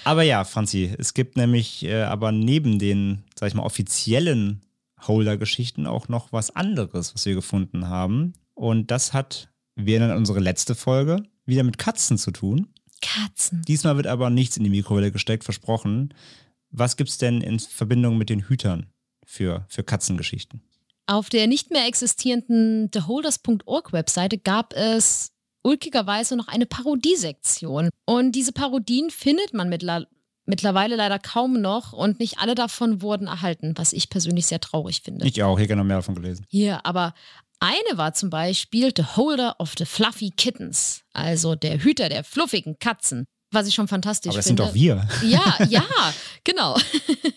Speaker 1: aber ja, Franzi, es gibt nämlich äh, aber neben den, sag ich mal, offiziellen Holder-Geschichten auch noch was anderes, was wir gefunden haben. Und das hat, wir nennen unsere letzte Folge, wieder mit Katzen zu tun.
Speaker 2: Katzen.
Speaker 1: Diesmal wird aber nichts in die Mikrowelle gesteckt, versprochen. Was gibt es denn in Verbindung mit den Hütern für, für Katzengeschichten?
Speaker 2: Auf der nicht mehr existierenden theholders.org Webseite gab es ulkigerweise noch eine Parodiesektion. Und diese Parodien findet man mittler mittlerweile leider kaum noch und nicht alle davon wurden erhalten, was ich persönlich sehr traurig finde.
Speaker 1: Ich auch, hier gerne mehr davon gelesen.
Speaker 2: Hier, aber eine war zum Beispiel The Holder of the Fluffy Kittens, also der Hüter der fluffigen Katzen. Was ich schon fantastisch
Speaker 1: Aber das
Speaker 2: finde.
Speaker 1: sind doch wir.
Speaker 2: Ja, ja, genau.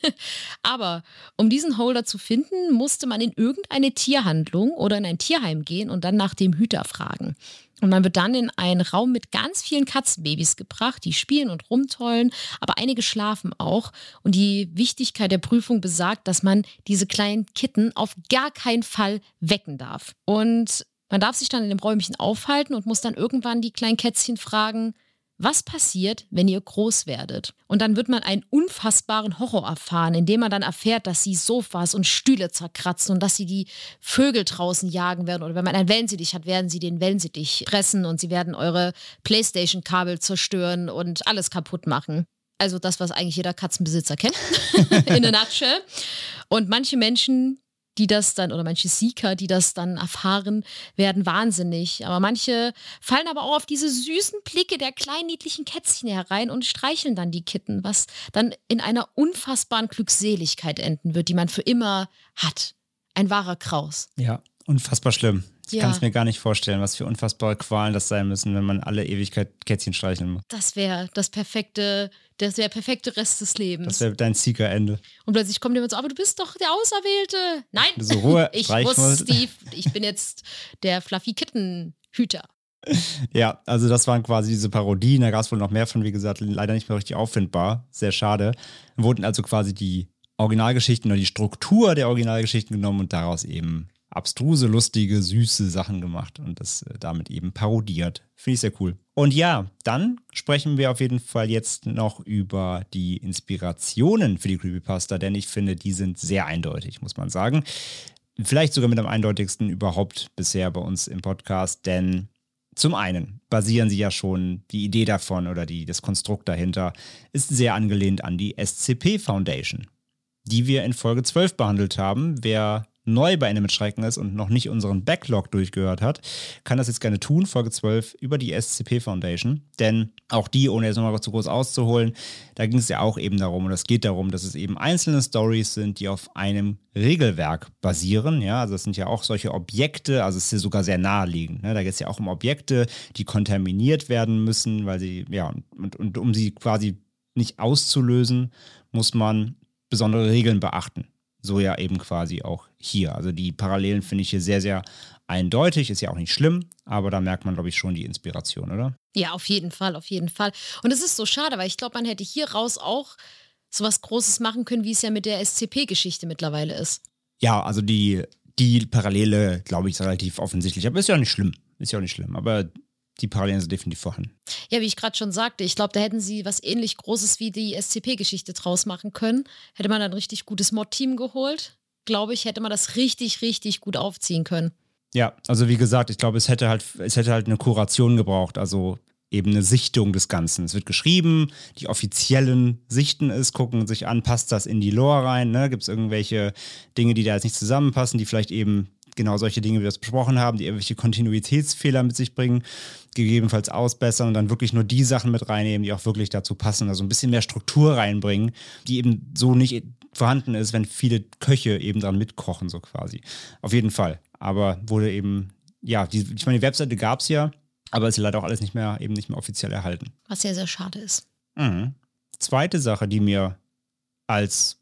Speaker 2: Aber um diesen Holder zu finden, musste man in irgendeine Tierhandlung oder in ein Tierheim gehen und dann nach dem Hüter fragen. Und man wird dann in einen Raum mit ganz vielen Katzenbabys gebracht, die spielen und rumtollen, aber einige schlafen auch. Und die Wichtigkeit der Prüfung besagt, dass man diese kleinen Kitten auf gar keinen Fall wecken darf. Und man darf sich dann in dem Räumchen aufhalten und muss dann irgendwann die kleinen Kätzchen fragen, was passiert, wenn ihr groß werdet? Und dann wird man einen unfassbaren Horror erfahren, indem man dann erfährt, dass sie Sofas und Stühle zerkratzen und dass sie die Vögel draußen jagen werden. Oder wenn man einen Wellensittich hat, werden sie den Wellensittich fressen und sie werden eure Playstation-Kabel zerstören und alles kaputt machen. Also das, was eigentlich jeder Katzenbesitzer kennt, in a nutshell. Und manche Menschen die das dann, oder manche Seeker, die das dann erfahren, werden wahnsinnig. Aber manche fallen aber auch auf diese süßen Blicke der kleinen niedlichen Kätzchen herein und streicheln dann die Kitten, was dann in einer unfassbaren Glückseligkeit enden wird, die man für immer hat. Ein wahrer Kraus.
Speaker 1: Ja, unfassbar schlimm. Ich
Speaker 2: Ja.
Speaker 1: kann es mir gar nicht vorstellen, was für unfassbare Qualen das sein müssen, wenn man alle Ewigkeit Kätzchen streicheln muss.
Speaker 2: Das wäre das perfekte, das wäre der perfekte Rest des Lebens.
Speaker 1: Das wäre dein Seeker-Ende.
Speaker 2: und plötzlich kommt jemand so, aber du bist doch der Auserwählte. Nein,
Speaker 1: So Ruhe,
Speaker 2: ich muss
Speaker 1: mal.
Speaker 2: Steve, ich bin jetzt der Fluffy Kitten Hüter.
Speaker 1: Ja, also das waren quasi diese Parodien. Da gab es wohl noch mehr von, wie gesagt, leider nicht mehr richtig auffindbar. Sehr schade. Wurden also quasi die Originalgeschichten oder die Struktur der Originalgeschichten genommen und daraus eben abstruse, lustige, süße Sachen gemacht und das äh, damit eben parodiert. Finde ich sehr cool. Und ja, dann sprechen wir auf jeden Fall jetzt noch über die Inspirationen für die Creepypasta, denn ich finde, die sind sehr eindeutig, muss man sagen. Vielleicht sogar mit am eindeutigsten überhaupt bisher bei uns im Podcast, denn zum einen basieren sie ja schon, die Idee davon oder die, das Konstrukt dahinter ist sehr angelehnt an die SCP Foundation, die wir in Folge 12 behandelt haben. Wer neu bei Ende mit Schrecken ist und noch nicht unseren Backlog durchgehört hat, kann das jetzt gerne tun, Folge 12 über die SCP Foundation. Denn auch die, ohne jetzt nochmal zu groß auszuholen, da ging es ja auch eben darum, und es geht darum, dass es eben einzelne Stories sind, die auf einem Regelwerk basieren. Ja, also es sind ja auch solche Objekte, also es ist ja sogar sehr naheliegend. Ne? Da geht es ja auch um Objekte, die kontaminiert werden müssen, weil sie, ja, und, und um sie quasi nicht auszulösen, muss man besondere Regeln beachten. So ja eben quasi auch hier. Also die Parallelen finde ich hier sehr, sehr eindeutig. Ist ja auch nicht schlimm, aber da merkt man, glaube ich, schon die Inspiration, oder?
Speaker 2: Ja, auf jeden Fall, auf jeden Fall. Und es ist so schade, weil ich glaube, man hätte hier raus auch sowas Großes machen können, wie es ja mit der SCP-Geschichte mittlerweile ist.
Speaker 1: Ja, also die, die Parallele, glaube ich, ist relativ offensichtlich. Aber ist ja auch nicht schlimm. Ist ja auch nicht schlimm. Aber die Parallelen sind definitiv vorhanden.
Speaker 2: Ja, wie ich gerade schon sagte, ich glaube, da hätten sie was ähnlich Großes wie die SCP-Geschichte draus machen können. Hätte man dann ein richtig gutes Mod-Team geholt, glaube ich, hätte man das richtig, richtig gut aufziehen können.
Speaker 1: Ja, also wie gesagt, ich glaube, es hätte halt, es hätte halt eine Kuration gebraucht, also eben eine Sichtung des Ganzen. Es wird geschrieben, die offiziellen sichten es, gucken sich an, passt das in die Lore rein, ne? Gibt es irgendwelche Dinge, die da jetzt nicht zusammenpassen, die vielleicht eben genau solche Dinge, wie wir das besprochen haben, die irgendwelche Kontinuitätsfehler mit sich bringen, gegebenenfalls ausbessern und dann wirklich nur die Sachen mit reinnehmen, die auch wirklich dazu passen, also ein bisschen mehr Struktur reinbringen, die eben so nicht vorhanden ist, wenn viele Köche eben dran mitkochen, so quasi. Auf jeden Fall. Aber wurde eben, ja, die, ich meine, die Webseite gab es ja, aber ist leider auch alles nicht mehr, eben nicht mehr offiziell erhalten.
Speaker 2: Was sehr, sehr schade ist.
Speaker 1: Mhm. Zweite Sache, die mir als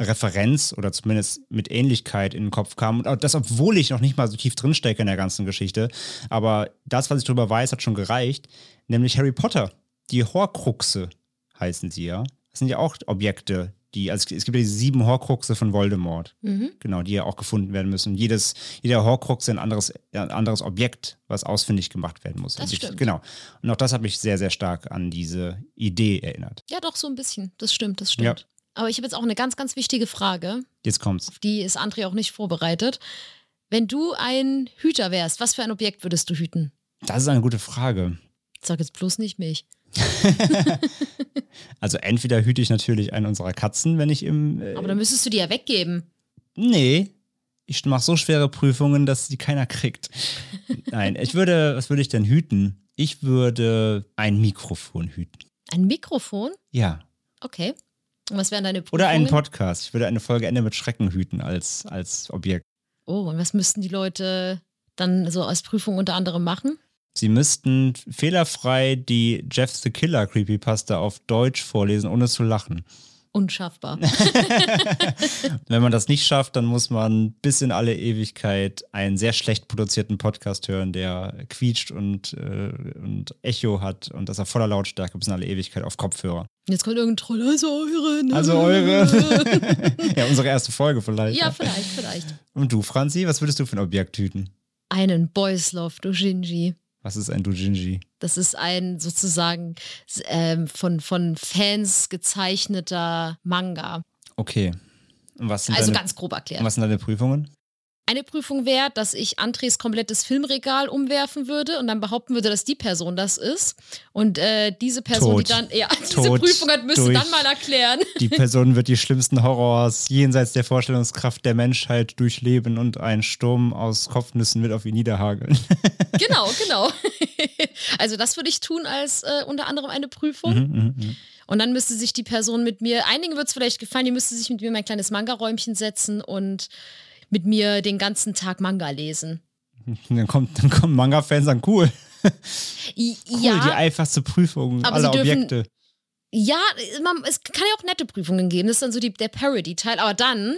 Speaker 1: Referenz oder zumindest mit Ähnlichkeit in den Kopf kam, und auch das, obwohl ich noch nicht mal so tief drinstecke in der ganzen Geschichte, aber das, was ich darüber weiß, hat schon gereicht, nämlich Harry Potter. Die Horcruxe heißen sie ja. Das sind ja auch Objekte, die, also es gibt ja diese sieben Horcruxe von Voldemort,
Speaker 2: Mhm.
Speaker 1: genau, die ja auch gefunden werden müssen. Jedes, jeder Horcrux ist ein anderes, ein anderes Objekt, was ausfindig gemacht werden muss.
Speaker 2: Das stimmt.
Speaker 1: Genau. Und auch das hat mich sehr, sehr stark an diese Idee erinnert.
Speaker 2: Ja, doch, so ein bisschen. Das stimmt, das stimmt. Aber ich habe jetzt auch eine ganz, ganz wichtige Frage.
Speaker 1: Jetzt kommt's.
Speaker 2: Auf die ist André auch nicht vorbereitet. Wenn du ein Hüter wärst, was für ein Objekt würdest du hüten?
Speaker 1: Das ist eine gute Frage.
Speaker 2: Sag jetzt bloß nicht mich.
Speaker 1: Also entweder hüte ich natürlich einen unserer Katzen, wenn ich im... Äh,
Speaker 2: Aber dann müsstest du die ja weggeben.
Speaker 1: nee, ich mache so schwere Prüfungen, dass die keiner kriegt. Nein, ich würde, was würde ich denn hüten? Ich würde ein Mikrofon hüten.
Speaker 2: Ein Mikrofon?
Speaker 1: Ja.
Speaker 2: Okay. Was wären deine Prüfungen?
Speaker 1: Oder einen Podcast. Ich würde eine Folge Ende mit Schrecken hüten als, als Objekt.
Speaker 2: Oh, und was müssten die Leute dann so als Prüfung unter anderem machen?
Speaker 1: Sie müssten fehlerfrei die Jeff the Killer Creepypasta auf Deutsch vorlesen, ohne zu lachen.
Speaker 2: Unschaffbar.
Speaker 1: Wenn man das nicht schafft, dann muss man bis in alle Ewigkeit einen sehr schlecht produzierten Podcast hören, der quietscht und, äh, und Echo hat und das auf voller Lautstärke bis in alle Ewigkeit auf Kopfhörer.
Speaker 2: Jetzt kommt irgendein Troll, also eure. ne?
Speaker 1: Also eure. ja, unsere erste Folge vielleicht.
Speaker 2: ja, vielleicht, vielleicht.
Speaker 1: Und du, Franzi, was würdest du für ein Objekt hüten?
Speaker 2: Einen Boys Love Dojinji.
Speaker 1: Was ist ein Dojinji?
Speaker 2: Das ist ein sozusagen ähm, von, von Fans gezeichneter Manga.
Speaker 1: Okay. Und was sind,
Speaker 2: Also
Speaker 1: deine,
Speaker 2: ganz grob erklärt.
Speaker 1: und was sind deine Prüfungen?
Speaker 2: Eine Prüfung wäre, dass ich Andres komplettes Filmregal umwerfen würde und dann behaupten würde, dass die Person das ist. Und äh, diese Person,
Speaker 1: Tot.
Speaker 2: die dann, ja, diese
Speaker 1: Tot
Speaker 2: Prüfung hat, müsste dann mal erklären.
Speaker 1: Die Person wird die schlimmsten Horrors jenseits der Vorstellungskraft der Menschheit durchleben und ein Sturm aus Kopfnüssen wird auf ihn niederhageln.
Speaker 2: genau, genau. also das würde ich tun als äh, unter anderem eine Prüfung.
Speaker 1: Mhm, mhm,
Speaker 2: Und dann müsste sich die Person mit mir, einigen wird es vielleicht gefallen, die müsste sich mit mir in mein kleines Manga-Räumchen setzen und mit mir den ganzen Tag Manga lesen.
Speaker 1: Dann, kommt, dann kommen Manga-Fans an, cool. Cool, die
Speaker 2: ja,
Speaker 1: einfachste Prüfung aller
Speaker 2: dürfen-
Speaker 1: Objekte.
Speaker 2: ja, man, es kann ja auch nette Prüfungen geben. Das ist dann so die, der Parody-Teil. Aber dann,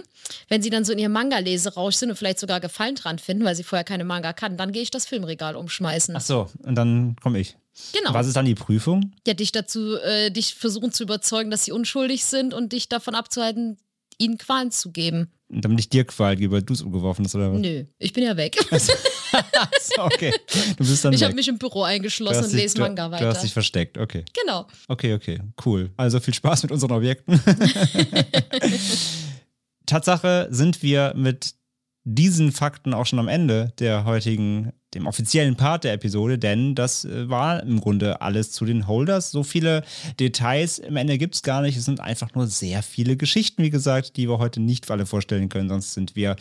Speaker 2: wenn sie dann so in ihrem Manga-Leserausch sind und vielleicht sogar Gefallen dran finden, weil sie vorher keine Manga kann, dann gehe ich das Filmregal umschmeißen.
Speaker 1: Ach so, und dann komme ich.
Speaker 2: genau.
Speaker 1: Was ist dann die Prüfung?
Speaker 2: Ja, dich dazu, äh, dich versuchen zu überzeugen, dass sie unschuldig sind und dich davon abzuhalten, ihnen Qualen zu geben.
Speaker 1: Damit ich dir Qual gebe, weil du es umgeworfen hast, oder was?
Speaker 2: Nö, ich bin ja weg.
Speaker 1: okay. Du bist dann
Speaker 2: Ich habe mich im Büro
Speaker 1: Du
Speaker 2: eingeschlossen und lese
Speaker 1: du-
Speaker 2: Manga
Speaker 1: Du
Speaker 2: weiter.
Speaker 1: hast dich versteckt, okay.
Speaker 2: Genau.
Speaker 1: Okay, okay, cool. Also viel Spaß mit unseren Objekten. Tatsache sind wir mit diesen Fakten auch schon am Ende der heutigen, dem offiziellen Part der Episode, denn das äh, war im Grunde alles zu den Holders. So viele Details im Ende gibt es gar nicht. Es sind einfach nur sehr viele Geschichten, wie gesagt, die wir heute nicht alle vorstellen können. Sonst sind wir,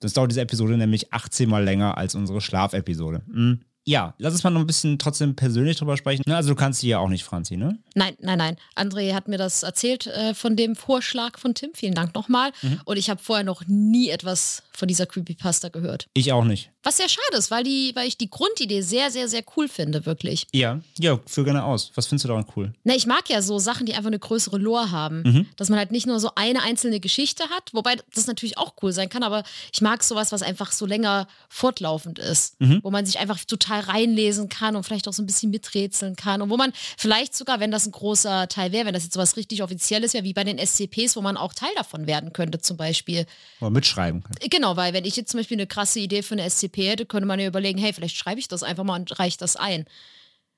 Speaker 1: das dauert diese Episode nämlich 18 Mal länger als unsere Schlafepisode. Hm. Ja, lass uns mal noch ein bisschen trotzdem persönlich drüber sprechen. Na, Also du kannst die ja auch nicht, Franzi, ne?
Speaker 2: Nein, nein, nein. André hat mir das erzählt äh, von dem Vorschlag von Tim. Vielen Dank nochmal.
Speaker 1: Mhm.
Speaker 2: Und ich habe vorher noch nie etwas von dieser Creepypasta gehört.
Speaker 1: Ich auch nicht.
Speaker 2: Was sehr schade ist, weil, die, weil ich die Grundidee sehr, sehr, sehr cool finde, wirklich.
Speaker 1: Ja, ja, führ gerne aus. Was findest du daran cool?
Speaker 2: Na, ich mag ja so Sachen, die einfach eine größere Lore haben.
Speaker 1: Mhm.
Speaker 2: Dass man halt nicht nur so eine einzelne Geschichte hat, wobei das natürlich auch cool sein kann, aber ich mag sowas, was einfach so länger fortlaufend ist,
Speaker 1: Mhm.
Speaker 2: wo man sich einfach total reinlesen kann und vielleicht auch so ein bisschen miträtseln kann und wo man vielleicht sogar, wenn das ein großer Teil wäre, wenn das jetzt sowas richtig Offizielles wäre, wie bei den SCPs, wo man auch Teil davon werden könnte, zum Beispiel.
Speaker 1: Oder mitschreiben kann.
Speaker 2: Genau, weil wenn ich jetzt zum Beispiel eine krasse Idee für eine SCP hätte, könnte man ja überlegen, hey, vielleicht schreibe ich das einfach mal und reiche das ein.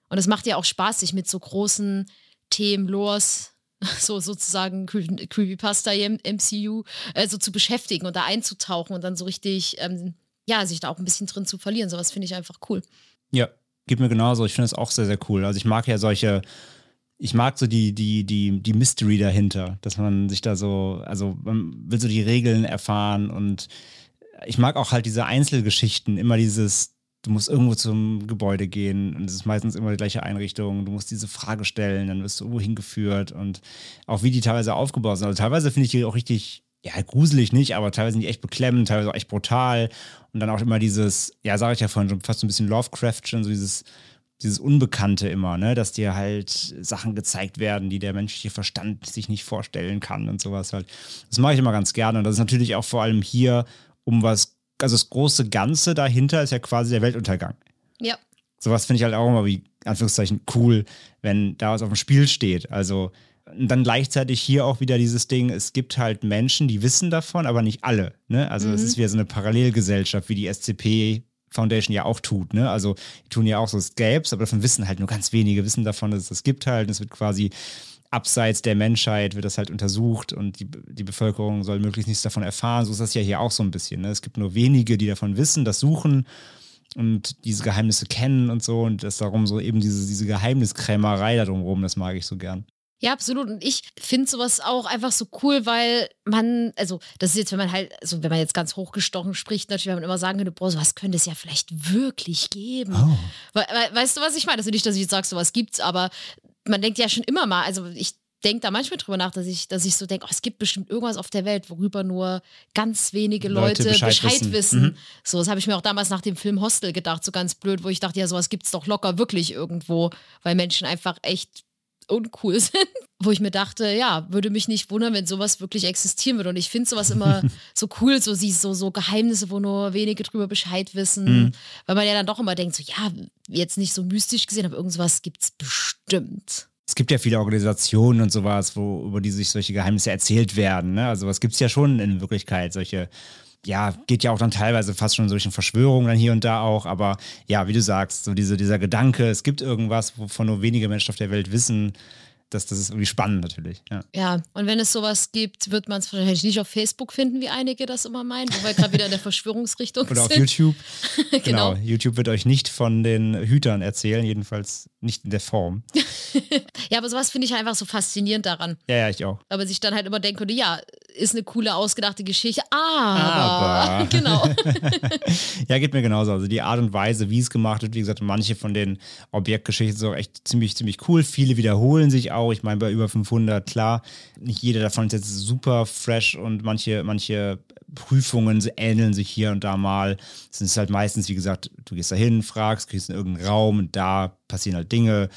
Speaker 2: Und es macht ja auch Spaß, sich mit so großen Themen, Lores, so sozusagen Cre- Creepypasta im MCU, äh, so zu beschäftigen und da einzutauchen und dann so richtig, ähm, ja, sich da auch ein bisschen drin zu verlieren. Sowas finde ich einfach cool.
Speaker 1: Ja, geht mir genauso. Ich finde es auch sehr, sehr cool. Also ich mag ja solche, ich mag so die, die, die, die Mystery dahinter, dass man sich da so, also man will so die Regeln erfahren und ich mag auch halt diese Einzelgeschichten, immer dieses, du musst irgendwo zum Gebäude gehen und es ist meistens immer die gleiche Einrichtung, du musst diese Frage stellen, dann wirst du irgendwo hingeführt und auch wie die teilweise aufgebaut sind. Also teilweise finde ich die auch richtig, ja, gruselig nicht, aber teilweise sind die echt beklemmend, teilweise auch echt brutal und dann auch immer dieses, ja, sage ich ja vorhin schon, fast so ein bisschen Lovecraftchen, so dieses, dieses Unbekannte immer, ne, dass dir halt Sachen gezeigt werden, die der menschliche Verstand sich nicht vorstellen kann und sowas halt. Das mache ich immer ganz gerne und das ist natürlich auch vor allem hier um was, also das große Ganze dahinter ist ja quasi der Weltuntergang.
Speaker 2: Ja.
Speaker 1: Sowas finde ich halt auch immer wie, Anführungszeichen, cool, wenn da was auf dem Spiel steht. Also und dann gleichzeitig hier auch wieder dieses Ding, es gibt halt Menschen, die wissen davon, aber nicht alle. Ne? Also es ist wieder so eine Parallelgesellschaft, wie die SCP Foundation ja auch tut. Ne? Also die tun ja auch so Scapes, aber davon wissen halt nur ganz wenige, wissen davon, dass es das gibt halt. Und es wird quasi abseits der Menschheit wird das halt untersucht und die, die Bevölkerung soll möglichst nichts davon erfahren. So ist das ja hier auch so ein bisschen. Ne? Es gibt nur wenige, die davon wissen, das suchen und diese Geheimnisse kennen und so und das darum so eben diese, diese Geheimniskrämerei da drumherum, das mag ich so gern.
Speaker 2: Ja, absolut. Und ich finde sowas auch einfach so cool, weil man, also das ist jetzt, wenn man halt, also wenn man jetzt ganz hochgestochen spricht, natürlich, wenn man immer sagen könnte, boah, sowas könnte es ja vielleicht wirklich geben.
Speaker 1: Oh.
Speaker 2: We we weißt du, was ich meine? Also nicht, dass ich jetzt sage, sowas gibt's, aber man denkt ja schon immer mal, also ich denke da manchmal drüber nach, dass ich, dass ich so denke, oh, es gibt bestimmt irgendwas auf der Welt, worüber nur ganz wenige Leute,
Speaker 1: Leute
Speaker 2: Bescheid,
Speaker 1: Bescheid
Speaker 2: wissen.
Speaker 1: wissen. Mhm.
Speaker 2: So, das habe ich mir auch damals nach dem Film Hostel gedacht, so ganz blöd, wo ich dachte, ja, sowas gibt's doch locker wirklich irgendwo, weil Menschen einfach echt uncool sind. Wo ich mir dachte, ja, würde mich nicht wundern, wenn sowas wirklich existieren würde. Und ich finde sowas immer so cool, so, sie- so, so Geheimnisse, wo nur wenige drüber Bescheid wissen.
Speaker 1: Mhm.
Speaker 2: Weil man ja dann doch immer denkt, so, ja, jetzt nicht so mystisch gesehen, aber irgendwas gibt's bestimmt.
Speaker 1: Es gibt ja viele Organisationen und sowas, wo, über die sich solche Geheimnisse erzählt werden. Ne? Also was gibt es ja schon in Wirklichkeit, solche, ja, geht ja auch dann teilweise fast schon in solchen Verschwörungen dann hier und da auch, aber ja, wie du sagst, so diese, dieser Gedanke, es gibt irgendwas, wovon nur wenige Menschen auf der Welt wissen, das, das ist irgendwie spannend natürlich. Ja.
Speaker 2: Ja, und wenn es sowas gibt, wird man es wahrscheinlich nicht auf Facebook finden, wie einige das immer meinen, wo wir gerade wieder in der Verschwörungsrichtung
Speaker 1: Oder auf
Speaker 2: sind.
Speaker 1: YouTube.
Speaker 2: Genau.
Speaker 1: genau. YouTube wird euch nicht von den Hütern erzählen, jedenfalls nicht in der Form.
Speaker 2: Ja, aber sowas finde ich einfach so faszinierend daran.
Speaker 1: Ja, ja, ich auch.
Speaker 2: Aber sich dann halt immer denken könnte, ja, ist eine coole, ausgedachte Geschichte, aber,
Speaker 1: Aber.
Speaker 2: genau.
Speaker 1: Ja, geht mir genauso. Also die Art und Weise, wie es gemacht wird, wie gesagt, manche von den Objektgeschichten sind auch echt ziemlich, ziemlich cool. Viele wiederholen sich auch. Ich meine, bei über 500, klar, nicht jeder davon ist jetzt super fresh und manche, manche Prüfungen ähneln sich hier und da mal. Es ist halt meistens, wie gesagt, du gehst da hin, fragst, kriegst in irgendeinen Raum und da passieren halt Dinge.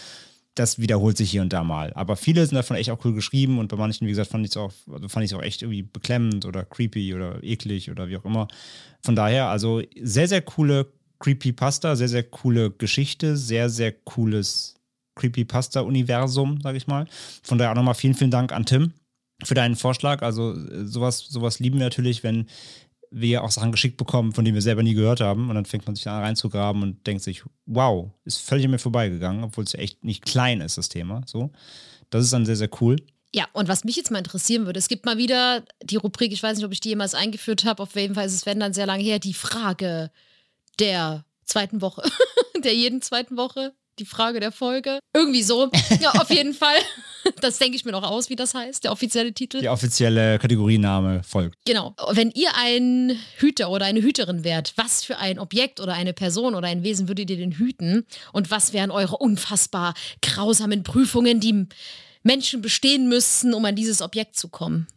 Speaker 1: Das wiederholt sich hier und da mal. Aber viele sind davon echt auch cool geschrieben und bei manchen, wie gesagt, fand ich es auch, also fand ich auch echt irgendwie beklemmend oder creepy oder eklig oder wie auch immer. Von daher, also sehr, sehr coole Creepypasta, sehr, sehr coole Geschichte, sehr, sehr cooles Creepypasta-Universum, sage ich mal. Von daher auch nochmal vielen, vielen Dank an Tim für deinen Vorschlag. Also äh, sowas, sowas lieben wir natürlich, wenn wir auch Sachen geschickt bekommen, von denen wir selber nie gehört haben. Und dann fängt man sich da reinzugraben und denkt sich, wow, ist völlig an mir vorbeigegangen, obwohl es ja echt nicht klein ist, das Thema. So. Das ist dann sehr, sehr cool.
Speaker 2: Ja, und was mich jetzt mal interessieren würde, es gibt mal wieder die Rubrik, ich weiß nicht, ob ich die jemals eingeführt habe, auf jeden Fall ist es, wenn dann sehr lange her, die Frage der zweiten Woche, der jeden zweiten Woche, die Frage der Folge. Irgendwie so. Ja, auf jeden Fall. Das denke ich mir noch aus, wie das heißt, der offizielle Titel.
Speaker 1: Der offizielle Kategoriename folgt.
Speaker 2: Genau. Wenn ihr ein Hüter oder eine Hüterin wärt, was für ein Objekt oder eine Person oder ein Wesen würdet ihr denn hüten? Und was wären eure unfassbar grausamen Prüfungen, die Menschen bestehen müssten, um an dieses Objekt zu kommen?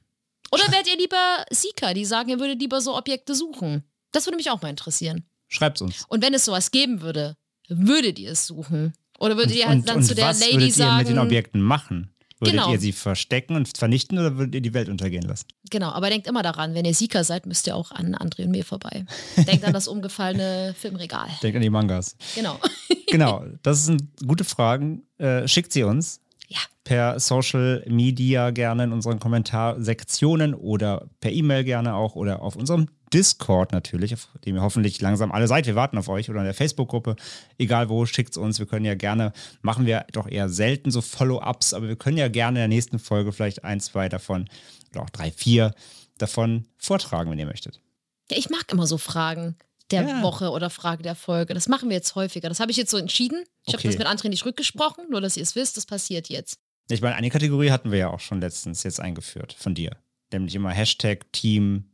Speaker 2: Oder wärt ihr lieber Seeker, die sagen, ihr würdet lieber so Objekte suchen? Das würde mich auch mal interessieren.
Speaker 1: Schreibt's uns.
Speaker 2: Und wenn es sowas geben würde, würdet ihr es suchen? Oder würdet ihr halt dann
Speaker 1: und
Speaker 2: zu der
Speaker 1: was
Speaker 2: Lady
Speaker 1: würdet ihr
Speaker 2: sagen?
Speaker 1: mit den Objekten machen? Würdet
Speaker 2: Genau.
Speaker 1: ihr sie verstecken und vernichten oder würdet ihr die Welt untergehen lassen?
Speaker 2: Genau, aber denkt immer daran, wenn ihr Sieger seid, müsst ihr auch an André und mir vorbei. Denkt an das umgefallene Filmregal.
Speaker 1: Denkt an die Mangas.
Speaker 2: Genau.
Speaker 1: Genau, das sind gute Fragen. Äh, schickt sie uns
Speaker 2: Ja.
Speaker 1: per Social Media gerne in unseren Kommentarsektionen oder per E-Mail gerne auch oder auf unserem Discord natürlich, auf dem ihr hoffentlich langsam alle seid. Wir warten auf euch oder in der Facebook-Gruppe. Egal wo, schickt es uns. Wir können ja gerne, machen wir doch eher selten so Follow-ups, aber wir können ja gerne in der nächsten Folge vielleicht ein, zwei davon oder auch drei, vier davon vortragen, wenn ihr möchtet.
Speaker 2: Ja, ich mag immer so Fragen der
Speaker 1: Ja.
Speaker 2: Woche oder Frage der Folge. Das machen wir jetzt häufiger. Das habe ich jetzt so entschieden. Ich
Speaker 1: Okay.
Speaker 2: habe das mit André nicht rückgesprochen, nur dass ihr es wisst, das passiert jetzt.
Speaker 1: Ich meine, eine Kategorie hatten wir ja auch schon letztens jetzt eingeführt von dir. Nämlich immer Hashtag Team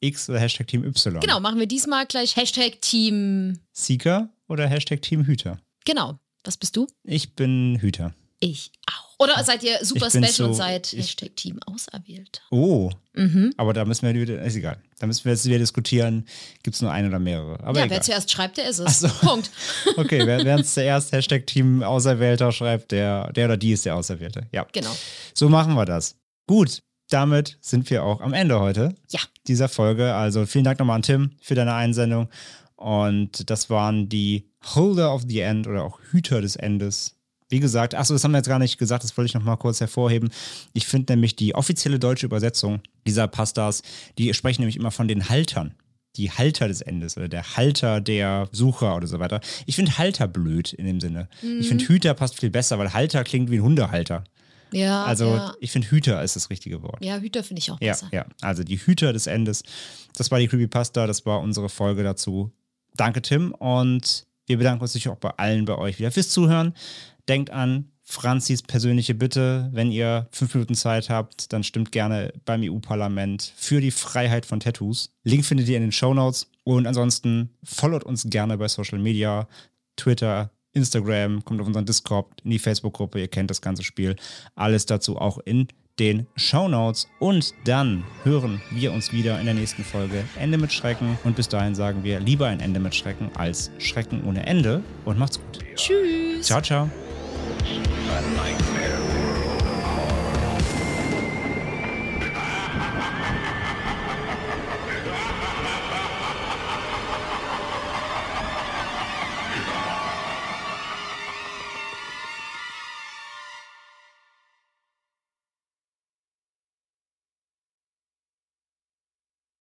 Speaker 1: X oder Hashtag Team Y.
Speaker 2: Genau, machen wir diesmal gleich Hashtag Team.
Speaker 1: Seeker oder Hashtag Team Hüter.
Speaker 2: Genau. Was bist du?
Speaker 1: Ich bin Hüter.
Speaker 2: Ich auch. Oder seid ihr super special und
Speaker 1: so-
Speaker 2: seid
Speaker 1: ich-
Speaker 2: Hashtag Team Auserwählt?
Speaker 1: Oh,
Speaker 2: Mhm.
Speaker 1: aber da müssen wir wieder, ist egal. Da müssen wir jetzt wieder diskutieren, gibt es nur ein oder mehrere. Aber
Speaker 2: ja,
Speaker 1: egal.
Speaker 2: wer zuerst schreibt, der ist es.
Speaker 1: So.
Speaker 2: Punkt.
Speaker 1: Okay, wer, wer uns zuerst Hashtag Team Auserwählter schreibt, der, der oder die ist der Auserwählte. Ja,
Speaker 2: Genau.
Speaker 1: so machen wir das. Gut, damit sind wir auch am Ende heute.
Speaker 2: Ja.
Speaker 1: dieser Folge. Also vielen Dank nochmal an Tim für deine Einsendung. Und das waren die Holder of the End oder auch Hüter des Endes. Wie gesagt, achso, das haben wir jetzt gar nicht gesagt, das wollte ich nochmal kurz hervorheben. Ich finde nämlich die offizielle deutsche Übersetzung dieser Pastas, die sprechen nämlich immer von den Haltern. Die Halter des Endes oder der Halter der Sucher oder so weiter. Ich finde Halter blöd in dem Sinne. Ich finde Hüter passt viel besser, weil Halter klingt wie ein Hundehalter.
Speaker 2: Ja,
Speaker 1: Also
Speaker 2: ja.
Speaker 1: ich finde Hüter ist das richtige Wort.
Speaker 2: ja Hüter finde ich auch
Speaker 1: Ja,
Speaker 2: besser.
Speaker 1: ja. Also die Hüter des Endes. Das war die Creepypasta, das war unsere Folge dazu. Danke, Tim. Und wir bedanken uns natürlich auch bei allen bei euch wieder fürs Zuhören. Denkt an Franzis persönliche Bitte. Wenn ihr fünf Minuten Zeit habt, dann stimmt gerne beim EU-Parlament für die Freiheit von Tattoos. Link findet ihr in den Show Notes. Und ansonsten followt uns gerne bei Social Media, Twitter, Instagram, kommt auf unseren Discord, in die Facebook-Gruppe, ihr kennt das ganze Spiel. Alles dazu auch in den Shownotes. Und dann hören wir uns wieder in der nächsten Folge Ende mit Schrecken. Und bis dahin sagen wir lieber ein Ende mit Schrecken als Schrecken ohne Ende. Und macht's gut.
Speaker 2: Tschüss.
Speaker 1: Ciao, ciao.
Speaker 3: A nightmare.